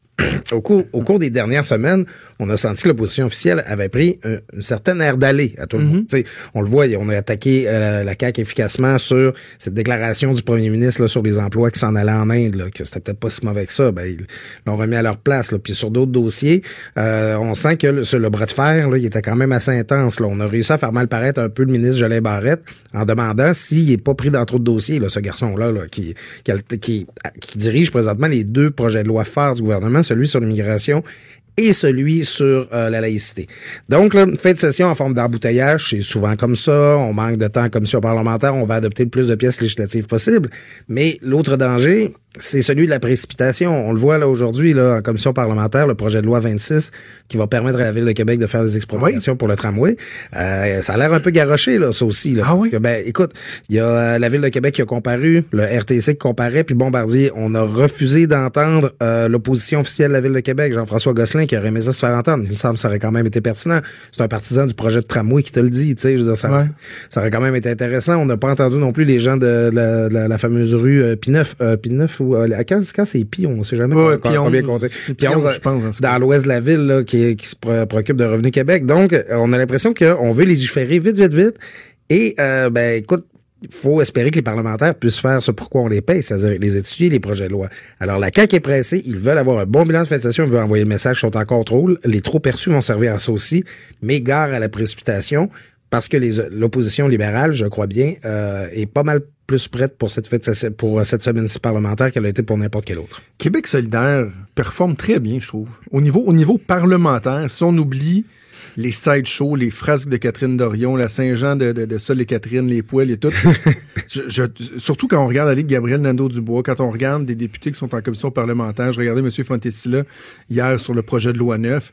Au cours, au cours des dernières semaines, on a senti que l'opposition officielle avait pris un- une certaine aire d'aller à tout le monde. Sais, On le voit, on a attaqué euh, la CAQ efficacement sur cette déclaration du premier ministre là, sur les emplois qui s'en allaient en Inde, là, que c'était peut-être pas si mauvais que ça. Ben, ils l'ont remis à leur place. Là. Puis sur d'autres dossiers, euh, on sent que le, sur le bras de fer, là, il était quand même assez intense. Là. On a réussi à faire mal paraître un peu le ministre Jolin Barrette en demandant s'il n'est pas pris dans trop de dossiers, là, ce garçon-là, là, qui, qui, a- qui, qui dirige présentement les deux projets de loi phares du gouvernement, celui sur l'immigration et celui sur euh, la laïcité. Donc, là, fin de session en forme d'embouteillage, c'est souvent comme ça. On manque de temps en commission parlementaire. On va adopter le plus de pièces législatives possible. Mais l'autre danger, c'est celui de la précipitation. On le voit là aujourd'hui là, en commission parlementaire, le projet de loi 26 qui va permettre à la Ville de Québec de faire des expropriations pour le tramway. Euh, ça a l'air un peu garoché, là, ça aussi. Là, Ah parce oui? que, ben, écoute, il y a euh, la Ville de Québec qui a comparu, le RTC qui comparait, puis Bombardier. On a refusé d'entendre euh, l'opposition officielle de la Ville de Québec, Jean-François Gosselin, qui aurait aimé ça se faire entendre. Il me semble que ça aurait quand même été pertinent. C'est un partisan du projet de tramway qui te le dit, tu sais. Je veux dire, ça, Ouais. ça aurait quand même été intéressant. On n'a pas entendu non plus les gens de, la, de la- la fameuse rue euh, P9, euh, P9 ou euh, quand, quand c'est Pi, on sait jamais Ouais, combien- combien 11, compter. c'est Pi Pi 11, 11, je pense, tout cas. dans l'ouest de la ville là, qui, qui se préoccupe de Revenu Québec. Donc, euh, on a l'impression qu'on veut légiférer vite, vite, vite. Et euh, ben écoute, il faut espérer que les parlementaires puissent faire ce pourquoi on les paye, c'est-à-dire les étudier les projets de loi. Alors la CAQ est pressée, ils veulent avoir un bon bilan de fin de session, ils veulent envoyer le message, ils sont encore trop. Les trop perçus vont servir à ça aussi, mais gare à la précipitation parce que l'opposition libérale, je crois bien, euh, est pas mal plus prête pour cette cette semaine-ci parlementaire qu'elle a été pour n'importe quelle autre. Québec solidaire performe très bien, je trouve. Au niveau, au niveau parlementaire, si on oublie les side shows, les frasques de Catherine Dorion, la Saint-Jean de, de, de Sol et Catherine, les poêles et tout. je, je- surtout quand on regarde la Ligue Gabriel Nadeau-Dubois, quand on regarde des députés qui sont en commission parlementaire. Je regardais M. Fontesilla hier sur le projet de loi 9.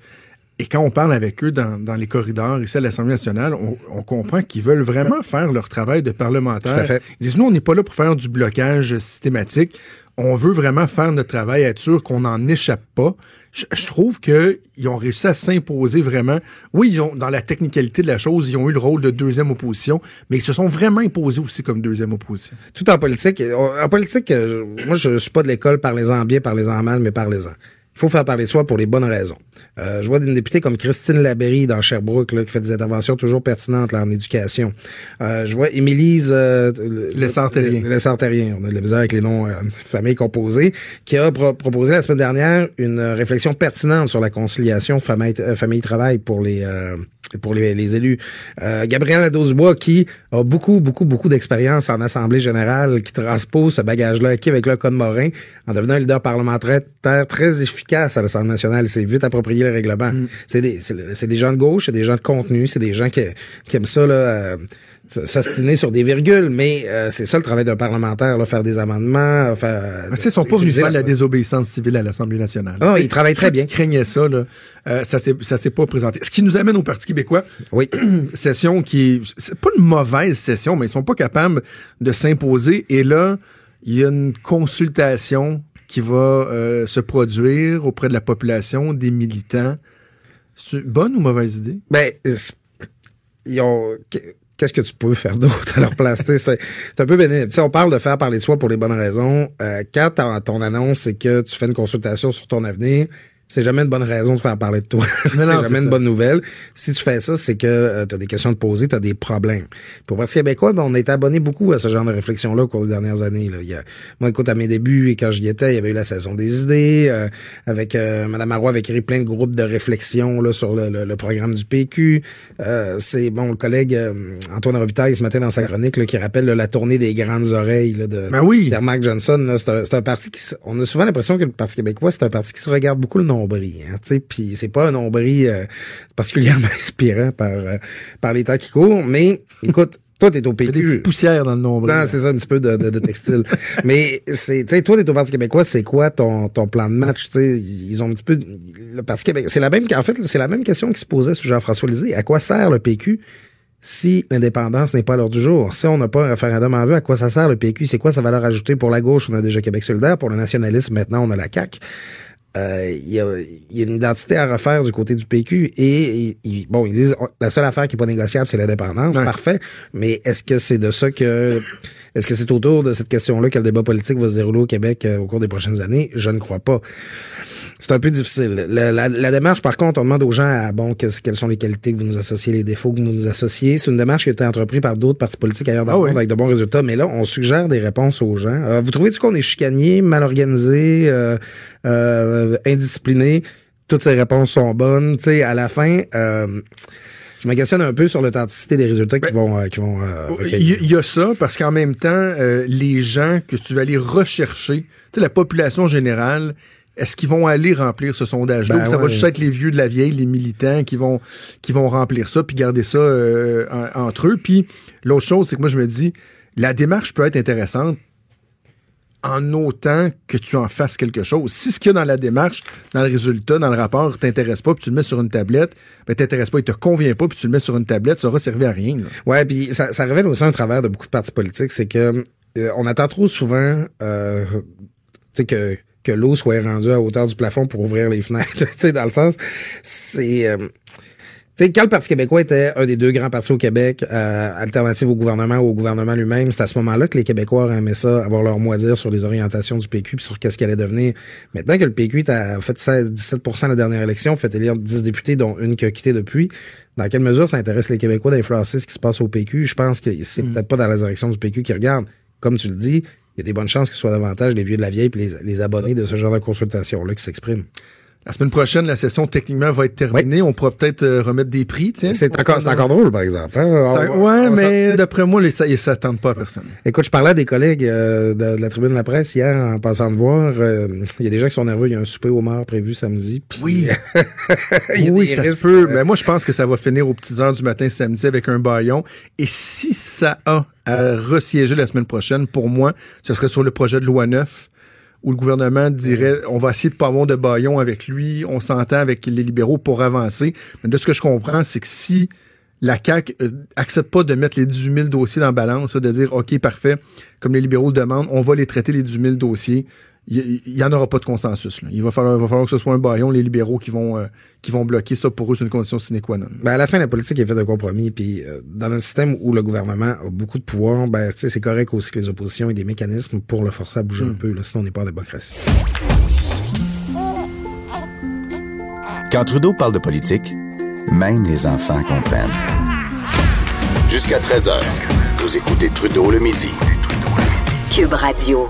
Et quand on parle avec eux dans, dans les corridors ici à l'Assemblée nationale, on, on comprend qu'ils veulent vraiment faire leur travail de parlementaire. Tout à fait. Ils disent, nous, on n'est pas là pour faire du blocage systématique. On veut vraiment faire notre travail, être sûr qu'on n'en échappe pas. Je, je trouve qu'ils ont réussi à s'imposer vraiment. Oui, ils ont, dans la technicalité de la chose, ils ont eu le rôle de deuxième opposition, mais ils se sont vraiment imposés aussi comme deuxième opposition. tout en politique. En politique, euh, moi, je suis pas de l'école, parlez-en bien, parlez-en mal, mais parlez-en. Il faut faire parler de soi pour les bonnes raisons. Euh, je vois une députée comme Christine Labéry dans Sherbrooke là, qui fait des interventions toujours pertinentes là, en éducation. Euh, je vois Émilise euh, le- Lessard-Terrien. le- Lessard-Terrien, on a de la misère avec les noms euh, familles composées, qui a pro- proposé la semaine dernière une réflexion pertinente sur la conciliation famille- euh, famille-travail pour les euh, pour les, les élus. Euh, Gabriel Nadeau-Dubois, qui a beaucoup, beaucoup, beaucoup d'expérience en Assemblée générale, qui transpose ce bagage-là acquis avec le Code Morin, en devenant un leader parlementaire très efficace à l'Assemblée nationale. Il s'est vite approprié le règlement. C'est des, c'est c'est des gens de gauche, c'est des gens de contenu, c'est des gens qui, qui aiment ça, là, euh, s'ostiner sur des virgules, mais euh, c'est ça le travail d'un parlementaire, là, faire des amendements, faire... Mais ils sont pas venus faire la- désobéissance civile à l'Assemblée nationale. Ah, ils travaillent très bien. qui craignaient ça, là, euh, ça s'est ça s'est pas présenté. Ce qui nous amène au Parti québécois. Oui. session qui est c'est pas une mauvaise session, mais ils sont pas capables de s'imposer. Et là, il y a une consultation qui va euh, se produire auprès de la population, des militants. Bonne ou mauvaise idée? Ben, ils ont. Qu'est-ce que tu peux faire d'autre à leur place? C'est un peu sais, on parle de faire parler de soi pour les bonnes raisons. Euh, quand ton annonce, c'est que tu fais une consultation sur ton avenir, c'est jamais une bonne raison de faire parler de toi. c'est jamais une ça. bonne nouvelle. Si tu fais ça, c'est que tu as des questions à te poser, tu as des problèmes. Pour Parti québécois, ben, on a été abonné beaucoup à ce genre de réflexion-là au cours des dernières années. Là. Il y a, moi, écoute, à mes débuts et quand j'y étais, il y avait eu la saison des idées. euh, avec euh, Mme Marois avait créé plein de groupes de réflexion là, sur le, le- le programme du PQ. Euh, c'est bon, le collègue euh, Antoine Robitaille ce matin dans sa chronique là, qui rappelle là, la tournée des grandes oreilles là, de Ben oui. Pierre-Marc Johnson. là. C'est un, un parti qui... On a souvent l'impression que le Parti québécois, c'est un parti qui se regarde beaucoup le nombril. Hein, Puis c'est pas un nombril euh, particulièrement inspirant par, euh, par les temps qui courent. Mais écoute, toi, t'es au Des PQ. petites poussières dans le nombril. Non, c'est ça, un petit peu de, de, de textile. Mais c'est, tu sais, toi, t'es au Parti québécois, c'est quoi ton, ton plan de match? Tu sais, ils ont un petit peu, le Parti québécois, c'est la même, en fait, c'est la même question qui se posait sous Jean-François Lisée. À quoi sert le PQ si l'indépendance n'est pas à l'heure du jour? Si on n'a pas un référendum en vue, à quoi ça sert le PQ? C'est quoi sa valeur ajoutée? Pour la gauche? On a déjà Québec solidaire. Pour le nationalisme, maintenant, on a la CAQ. Euh, Il y, a, il y a une identité à refaire du côté du PQ et, et- et- bon ils disent oh, la seule affaire qui est pas négociable c'est l'indépendance. Ouais. parfait. Mais est-ce que c'est de ça que est-ce que c'est autour de cette question-là que le débat politique va se dérouler au Québec euh, au cours des prochaines années? Je ne crois pas c'est un peu difficile. La, la- la démarche, par contre, on demande aux gens, ah, bon, qu'est-ce- quelles sont les qualités que vous nous associez, les défauts que vous nous associez. C'est une démarche qui a été entreprise par d'autres partis politiques ailleurs dans Ah le oui. monde avec de bons résultats. Mais là, on suggère des réponses aux gens. Euh, vous trouvez-tu qu'on est chicanier, mal organisé, euh, euh, indiscipliné? Toutes ces réponses sont bonnes. Tu sais, à la fin, euh, je me questionne un peu sur l'authenticité des résultats qui vont, euh, qui vont euh, Il y, il y a ça, parce qu'en même temps, euh, les gens que tu vas aller rechercher, tu sais, la population générale, est-ce qu'ils vont aller remplir ce sondage-là? Ben ou ça va juste être les vieux de la vieille, les militants qui vont, qui vont remplir ça puis garder ça euh, en- entre eux? Puis l'autre chose, c'est que moi, je me dis, la démarche peut être intéressante en autant que tu en fasses quelque chose. Si ce qu'il y a dans la démarche, dans le résultat, dans le rapport, t'intéresse pas, puis tu le mets sur une tablette, ben t'intéresse pas, il te convient pas, puis tu le mets sur une tablette, ça aura servi à rien. là. Ouais, puis ça, ça révèle aussi un travers de beaucoup de partis politiques, c'est que euh, on attend trop souvent euh, tu sais que que l'eau soit rendue à hauteur du plafond pour ouvrir les fenêtres. tu sais, dans le sens, c'est euh, tu sais, quand le Parti québécois était un des deux grands partis au Québec, euh, alternative au gouvernement ou au gouvernement lui-même, c'est à ce moment-là que les Québécois aimaient ça, avoir leur mot à dire sur les orientations du PQ puis sur qu'est-ce qu'il allait devenir. Maintenant que le PQ a fait 16, 17 à la dernière élection, fait élire 10 députés, dont une qui a quitté depuis, dans quelle mesure ça intéresse les Québécois d'influencer ce qui se passe au PQ? Je pense que c'est peut-être pas dans la direction du PQ qui regarde. Comme tu le dis, il y a des bonnes chances que ce soit davantage les vieux de la vieille et les, les abonnés de ce genre de consultation-là qui s'expriment. La semaine prochaine, la session techniquement va être terminée. On pourra peut-être euh, remettre des prix. C'est encore, c'est encore drôle, par exemple. hein? On- ouais, on mais d'après moi, les, ça, ils s'attendent pas à personne. Écoute, je parlais à des collègues euh, de, de la tribune de la presse hier en passant de voir. euh, Il y a des gens qui sont nerveux. Il y a un souper au mort prévu samedi. Oui. Oui, ça se risques, peut. euh, Mais moi, je pense que ça va finir aux petites heures du matin samedi avec un baillon. Et si ça a à resiéger la semaine prochaine, pour moi, ce serait sur le projet de loi 9 où le gouvernement dirait on va essayer de pas avoir de baillon avec lui, on s'entend avec les libéraux pour avancer. Mais de ce que je comprends, c'est que si la CAQ euh, accepte pas de mettre les 18 000 dossiers dans la balance, de dire OK, parfait, comme les libéraux le demandent, on va les traiter les 18 000 dossiers. Il n'y en aura pas de consensus. là. Il va falloir, il va falloir que ce soit un baillon, les libéraux qui vont, euh, qui vont bloquer ça. Pour eux, c'est une condition sine qua non. Ben à la fin, la politique est faite de compromis. Puis euh, dans un système où le gouvernement a beaucoup de pouvoir, ben tu sais, c'est correct aussi que les oppositions aient des mécanismes pour le forcer à bouger un peu. Là, sinon, on n'est pas en démocratie. Quand Trudeau parle de politique, même les enfants comprennent. Jusqu'à 13h, vous écoutez Trudeau le midi. Cube Radio.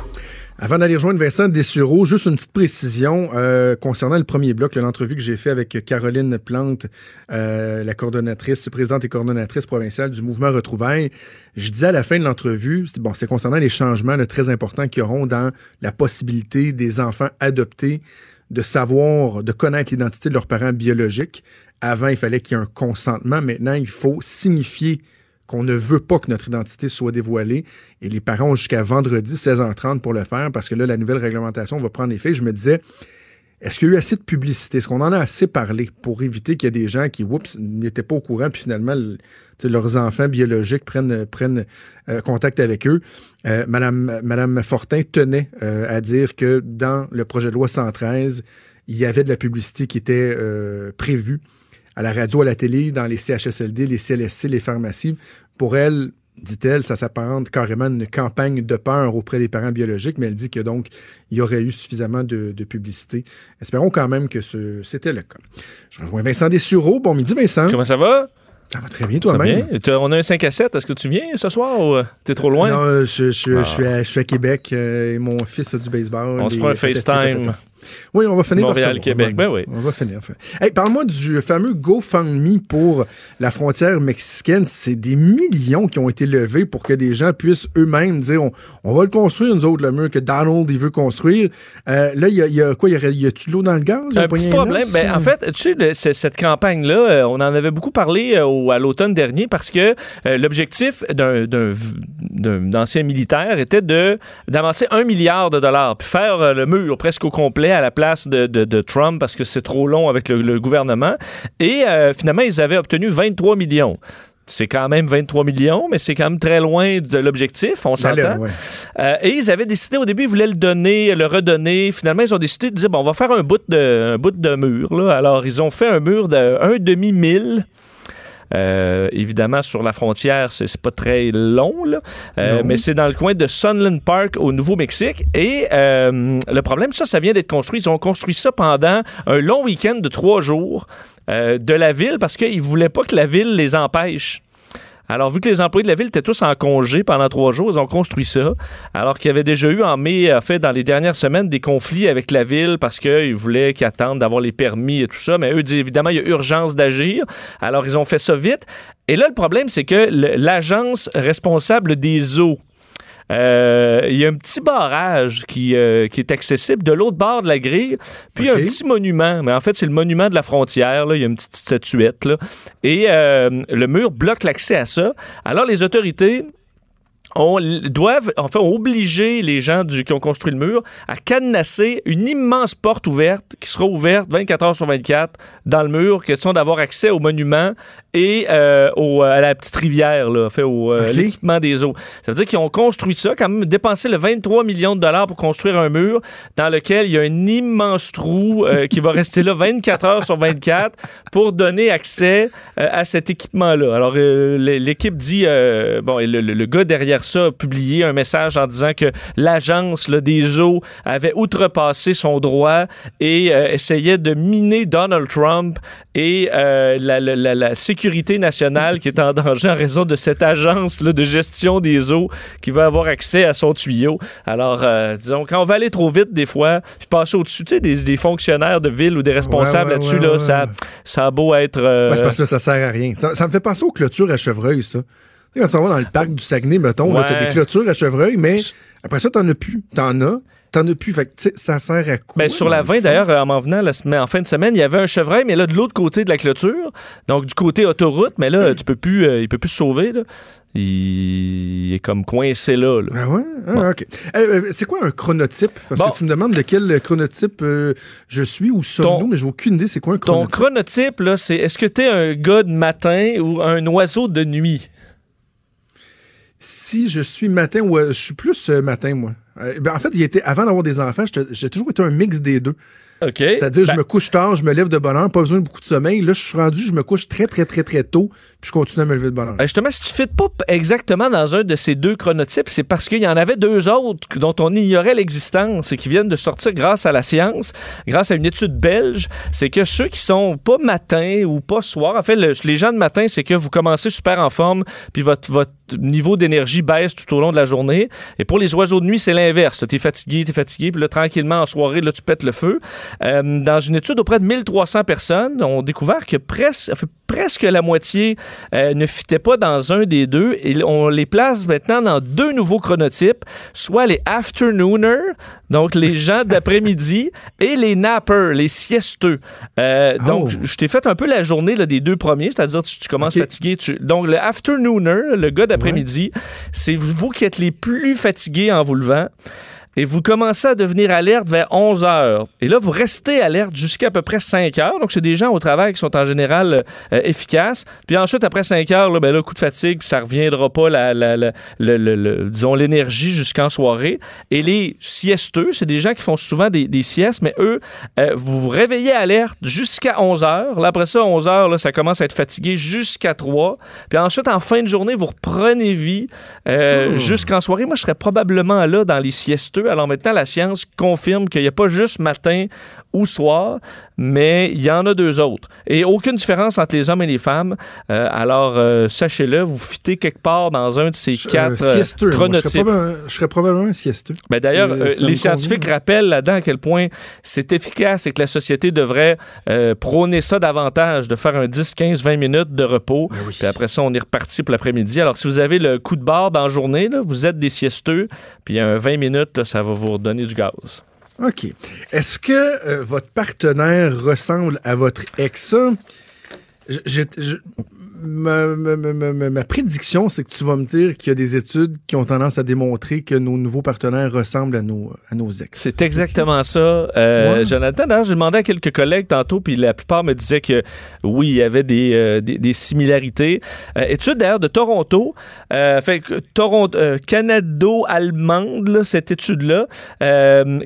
Avant d'aller rejoindre Vincent Dessureau, juste une petite précision euh, concernant le premier bloc, l'entrevue que j'ai fait avec Caroline Plante, euh, la coordonnatrice, présidente et coordonnatrice provinciale du mouvement Retrouvailles. Je disais à la fin de l'entrevue, bon, c'est concernant les changements là, très importants qu'il y auront dans la possibilité des enfants adoptés de savoir, de connaître l'identité de leurs parents biologiques. Avant, il fallait qu'il y ait un consentement. Maintenant, il faut signifier qu'on ne veut pas que notre identité soit dévoilée. Et les parents ont jusqu'à vendredi 16h30 pour le faire parce que là, la nouvelle réglementation va prendre effet. Je me disais, est-ce qu'il y a eu assez de publicité? Est-ce qu'on en a assez parlé pour éviter qu'il y ait des gens qui, oups, n'étaient pas au courant, puis finalement, leurs enfants biologiques prennent, prennent euh, contact avec eux? Euh, Madame, Madame Fortin tenait euh, à dire que dans le projet de loi 113, il y avait de la publicité qui était euh, prévue à la radio, à la télé, dans les CHSLD, les CLSC, les pharmacies. Pour elle, dit-elle, ça s'apparente carrément à une campagne de peur auprès des parents biologiques, mais elle dit que donc il y aurait eu suffisamment de, de publicité. Espérons quand même que ce- c'était le cas. Je rejoins Vincent Dessureau. Bon midi, Vincent. Comment ça va? Ça va très bien toi-même? On a un 5 à 7. Est-ce que tu viens ce soir ou euh, t'es trop loin? Non, je, Ah. je suis à, je suis à Québec euh, et mon fils a du baseball. On se fera un FaceTime. Oui, on va finir par Montréal, ça. Québec, On ben oui. On va finir. Hey, Parle-moi du fameux GoFundMe pour la frontière mexicaine. C'est des millions qui ont été levés pour que des gens puissent eux-mêmes dire on, on va le construire, nous autres, le mur que Donald il veut construire. Euh, là, il y a, y a quoi? Il y a, y a-tu de l'eau dans le gaz? A Un petit problème. là, Ben, en fait, tu sais, le- cette campagne-là, euh, on en avait beaucoup parlé euh, au- à l'automne dernier parce que euh, l'objectif d'un- ancien militaire était d'avancer un milliard de dollars puis faire le mur presque au complet à la place de, de- de Trump parce que c'est trop long avec le, le gouvernement. Et euh, finalement, ils avaient obtenu 23 millions. C'est quand même 23 millions, mais c'est quand même très loin de l'objectif, on s'entend. ouais. Euh, et ils avaient décidé, au début, ils voulaient le donner, le redonner. Finalement, ils ont décidé de dire, bon, on va faire un bout de, un bout de mur. Là. Alors, ils ont fait un mur de un demi-mille. Euh, évidemment, sur la frontière, c'est pas très long, là. Euh, mais c'est dans le coin de Sunland Park au Nouveau-Mexique. Et euh, le problème, ça, ça vient d'être construit. Ils ont construit ça pendant un long week-end de trois jours de la ville parce qu'ils voulaient pas que la ville les empêche. Alors, vu que les employés de la ville étaient tous en congé pendant trois jours, ils ont construit ça. Alors qu'il y avait déjà eu en mai, en fait, dans les dernières semaines, des conflits avec la ville parce qu'ils voulaient qu'ils attendent d'avoir les permis et tout ça. Mais eux disent évidemment, il y a urgence d'agir. Alors, ils ont fait ça vite. Et là, le problème, c'est que l'agence responsable des eaux, euh, il y a un petit barrage qui, euh, qui est accessible de l'autre bord de la grille. Puis il y a un petit monument, mais en fait, c'est le monument de la frontière. Là. Il y a une petite statuette. Là. Et euh, le mur bloque l'accès à ça. Alors, les autorités on doivent, enfin, obligé les gens du, qui ont construit le mur à cadenasser une immense porte ouverte qui sera ouverte 24 heures sur 24 dans le mur, question d'avoir accès au monument et euh, au- à la petite rivière, là, fait, au euh, l'équipement des eaux. Ça veut dire qu'ils ont construit ça, quand même dépensé le 23 millions de dollars pour construire un mur dans lequel il y a un immense trou euh, qui va rester là 24 heures sur 24 pour donner accès euh, à cet équipement-là. Alors, euh, l'équipe dit, euh, bon, et le, le- le gars derrière ça a publié un message en disant que l'agence des eaux avait outrepassé son droit et euh, essayait de miner Donald Trump et euh, la, la- la- la sécurité nationale qui est en danger en raison de cette agence là, de gestion des eaux qui va avoir accès à son tuyau. Alors, euh, disons, quand on va aller trop vite des fois, puis passer au-dessus tu sais, des, des fonctionnaires de ville ou des responsables Ouais, ouais, là-dessus, ouais, là, ouais. ça, ça a beau être... euh, parce que là, ça sert à rien. Ça, ça me fait penser aux clôtures à chevreuil, ça. Quand tu vas dans le parc du Saguenay, mettons, là, t'as Ouais. des clôtures à chevreuil, mais après ça, t'en as plus. T'en as, t'en as plus. Fait que, ça sert à quoi? Ben, sur la le 20, fond? d'ailleurs, en m'en venant la semaine- en fin de semaine, il y avait un chevreuil, mais là, de l'autre côté de la clôture, donc du côté autoroute, mais là, tu peux plus, euh, il peut plus se sauver. Là. Il... il est comme coincé là. là. Ah ouais? Ah, OK. Euh, euh, c'est quoi un chronotype? Parce Bon. que tu me demandes de quel chronotype euh, je suis ou sommes-nous, mais j'ai aucune idée c'est quoi un Ton chronotype. chronotype, là, c'est est-ce que tu es un gars de matin ou un oiseau de nuit? Si je suis matin ou euh, je suis plus euh, matin, moi. Euh, ben, en fait, il était, avant d'avoir des enfants, j'ai toujours été un mix des deux. OK. C'est-à-dire, Ben, je me couche tard, je me lève de bonne heure, pas besoin de beaucoup de sommeil. Là, je suis rendu, je me couche très, très, très, très tôt, puis je continue à me lever de bonne heure. Euh, Justement, si tu ne fites pas exactement dans un de ces deux chronotypes, c'est parce qu'il y en avait deux autres dont on ignorait l'existence et qui viennent de sortir grâce à la science, grâce à une étude belge. C'est que ceux qui sont pas matin ou pas soir, en fait, le- les gens de matin, c'est que vous commencez super en forme, puis votre, votre niveau d'énergie baisse tout au long de la journée. Et pour les oiseaux de nuit, c'est l'inverse. Tu es fatigué, tu es fatigué, puis là, tranquillement, en soirée, là, tu pètes le feu. Euh, dans une étude auprès de 1300 personnes, on a découvert que presque, presque la moitié euh, ne fitait pas dans un des deux. Et on les place maintenant dans deux nouveaux chronotypes, soit les afternooners, donc les gens d'après-midi, et les nappers, les siesteux. Euh, Donc, Oh. je t'ai fait un peu la journée là, des deux premiers, c'est-à-dire tu, tu commences fatigué. Tu... Donc, le afternooner, le gars d'après-midi, c'est vous qui êtes les plus fatigués en vous levant. Et vous commencez à devenir alerte vers 11 heures. Et là, vous restez alerte jusqu'à à peu près 5 heures. Donc, c'est des gens au travail qui sont en général euh, efficaces. Puis ensuite, après 5 heures, là, ben là, coup de fatigue, puis ça reviendra pas, la, la- disons, l'énergie jusqu'en soirée. Et les siesteux, c'est des gens qui font souvent des, des siestes, mais eux, euh, vous vous réveillez alerte jusqu'à 11 heures. Là, après ça, 11 heures, là, ça commence à être fatigué jusqu'à 3. Puis ensuite, en fin de journée, vous reprenez vie euh, jusqu'en soirée. Moi, je serais probablement là dans les siesteux. Alors maintenant, la science confirme qu'il n'y a pas juste matin ou soir, mais il y en a deux autres. Et aucune différence entre les hommes et les femmes. Euh, alors, euh, sachez-le, vous fitez quelque part dans un de ces Euh, quatre euh, siesteux. Moi, je, serais chronotypes. probablement, je serais probablement un siesteux. Ben D'ailleurs, les scientifiques convient. rappellent là-dedans à quel point c'est efficace et que la société devrait prôner ça davantage, de faire un 10, 15, 20 minutes de repos. Ben oui. Puis après ça, on est reparti pour l'après-midi. Alors, si vous avez le coup de dans la journée, là, vous êtes des siesteux, puis un 20 minutes, là, ça va vous redonner du gaz. OK. Est-ce que euh, votre partenaire ressemble à votre ex? Je- je- je- ma, ma- ma- ma- ma prédiction, c'est que tu vas me dire qu'il y a des études qui ont tendance à démontrer que nos nouveaux partenaires ressemblent à nos, à nos ex. C'est exactement ça, euh, Ouais. Jonathan. D'ailleurs, j'ai demandé à quelques collègues tantôt, puis la plupart me disaient que oui, il y avait des, euh, des, des similarités. Euh, étude d'ailleurs de Toronto, fait que Toronto, canado-allemande, là, cette étude-là,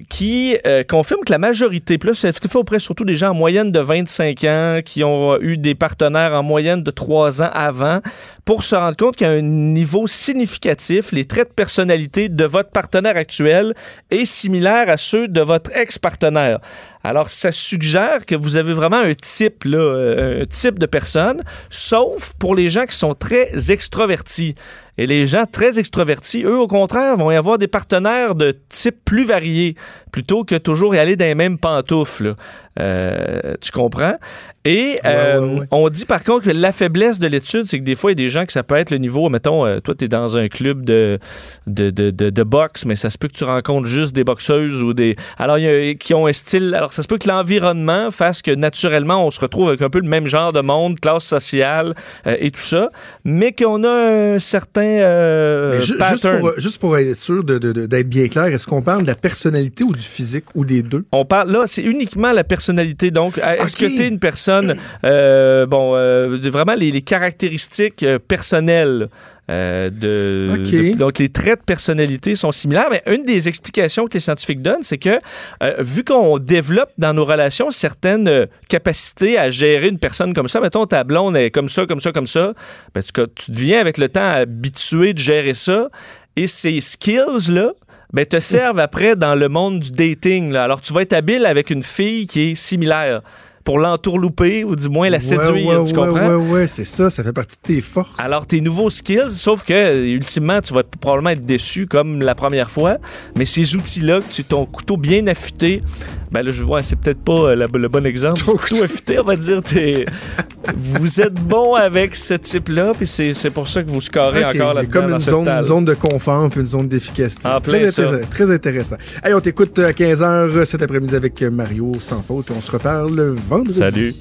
qui confirme que la majorité, là, c'est fait auprès surtout des gens en moyenne de 25 ans qui ont eu des partenaires en moyenne de 3 ans avant, pour se rendre compte a un niveau significatif, les traits de personnalité de votre partenaire actuel est similaire à ceux de votre ex-partenaire. Alors, ça suggère que vous avez vraiment un type, là, euh, un type de personne, sauf pour les gens qui sont très extrovertis. Et les gens très extrovertis, eux, au contraire, vont y avoir des partenaires de type plus variés, plutôt que toujours y aller dans les mêmes pantoufles. Euh, tu comprends? Et euh, ouais, ouais. on dit par contre que la faiblesse de l'étude, c'est que des fois, il y a des gens que ça peut être le niveau, mettons, euh, toi, tu es dans un club de, de, de, de, de boxe, mais ça se peut que tu rencontres juste des boxeuses ou des. Alors, il y a, qui ont un style. Alors, ça se peut que l'environnement fasse que naturellement, on se retrouve avec un peu le même genre de monde, classe sociale euh, et tout ça, mais qu'on a un certain euh, juste, pour, juste pour être sûr d'être bien clair, est-ce qu'on parle de la personnalité ou du physique ou des deux? On parle là, c'est uniquement la personnalité. Donc, est-ce Ok. que tu es une personne, euh, bon, euh, vraiment les, les caractéristiques euh, personnelles euh, de, Ok. de- donc les traits de personnalité sont similaires. Mais une des explications que les scientifiques donnent, c'est que euh, vu qu'on développe dans nos relations certaines euh, capacités à gérer une personne comme ça, mettons ta blonde est comme ça, comme ça, comme ça, ben, tu, tu deviens avec le temps habitué de gérer ça. Et ces skills-là, ben, te servent après dans le monde du dating. Là. Alors, tu vas être habile avec une fille qui est similaire pour l'entourlouper ou du moins la séduire, Ouais, ouais, tu comprends? Ouais, ouais, c'est ça, ça fait partie de tes forces. Alors, tes nouveaux skills, sauf que, ultimement, tu vas probablement être déçu comme la première fois, mais ces outils-là, tu ton couteau bien affûté, ben là, je vois, c'est peut-être pas euh, la- le bon exemple. Ton couteau affûté, on va dire, t'es- vous êtes bon avec ce type-là, puis c'est c'est pour ça que vous scorez encore là-dedans. comme une zone, table. zone de confort puis une zone d'efficacité. En très, intéressant, très intéressant. Allez, on t'écoute à 15h cet après-midi avec Mario sans faute. puis On se reparle vendredi. Salut.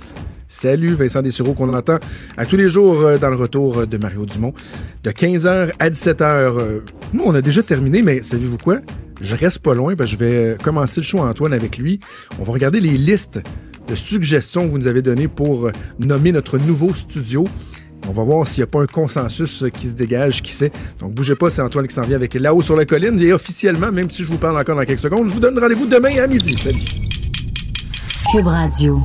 Salut Vincent Dessureau qu'on entend à tous les jours euh, dans le retour de Mario Dumont. De 15h à 17h. euh, Nous, on a déjà terminé, mais savez-vous quoi? Je reste pas loin parce que je vais euh, commencer le show Antoine avec lui. On va regarder les listes de suggestions que vous nous avez données pour euh, nommer notre nouveau studio. On va voir s'il n'y a pas un consensus euh, qui se dégage, qui sait. Donc, bougez pas, c'est Antoine qui s'en vient avec Là-haut sur la colline. Et officiellement, même si je vous parle encore dans quelques secondes, je vous donne rendez-vous demain à midi. Salut! Cube Radio.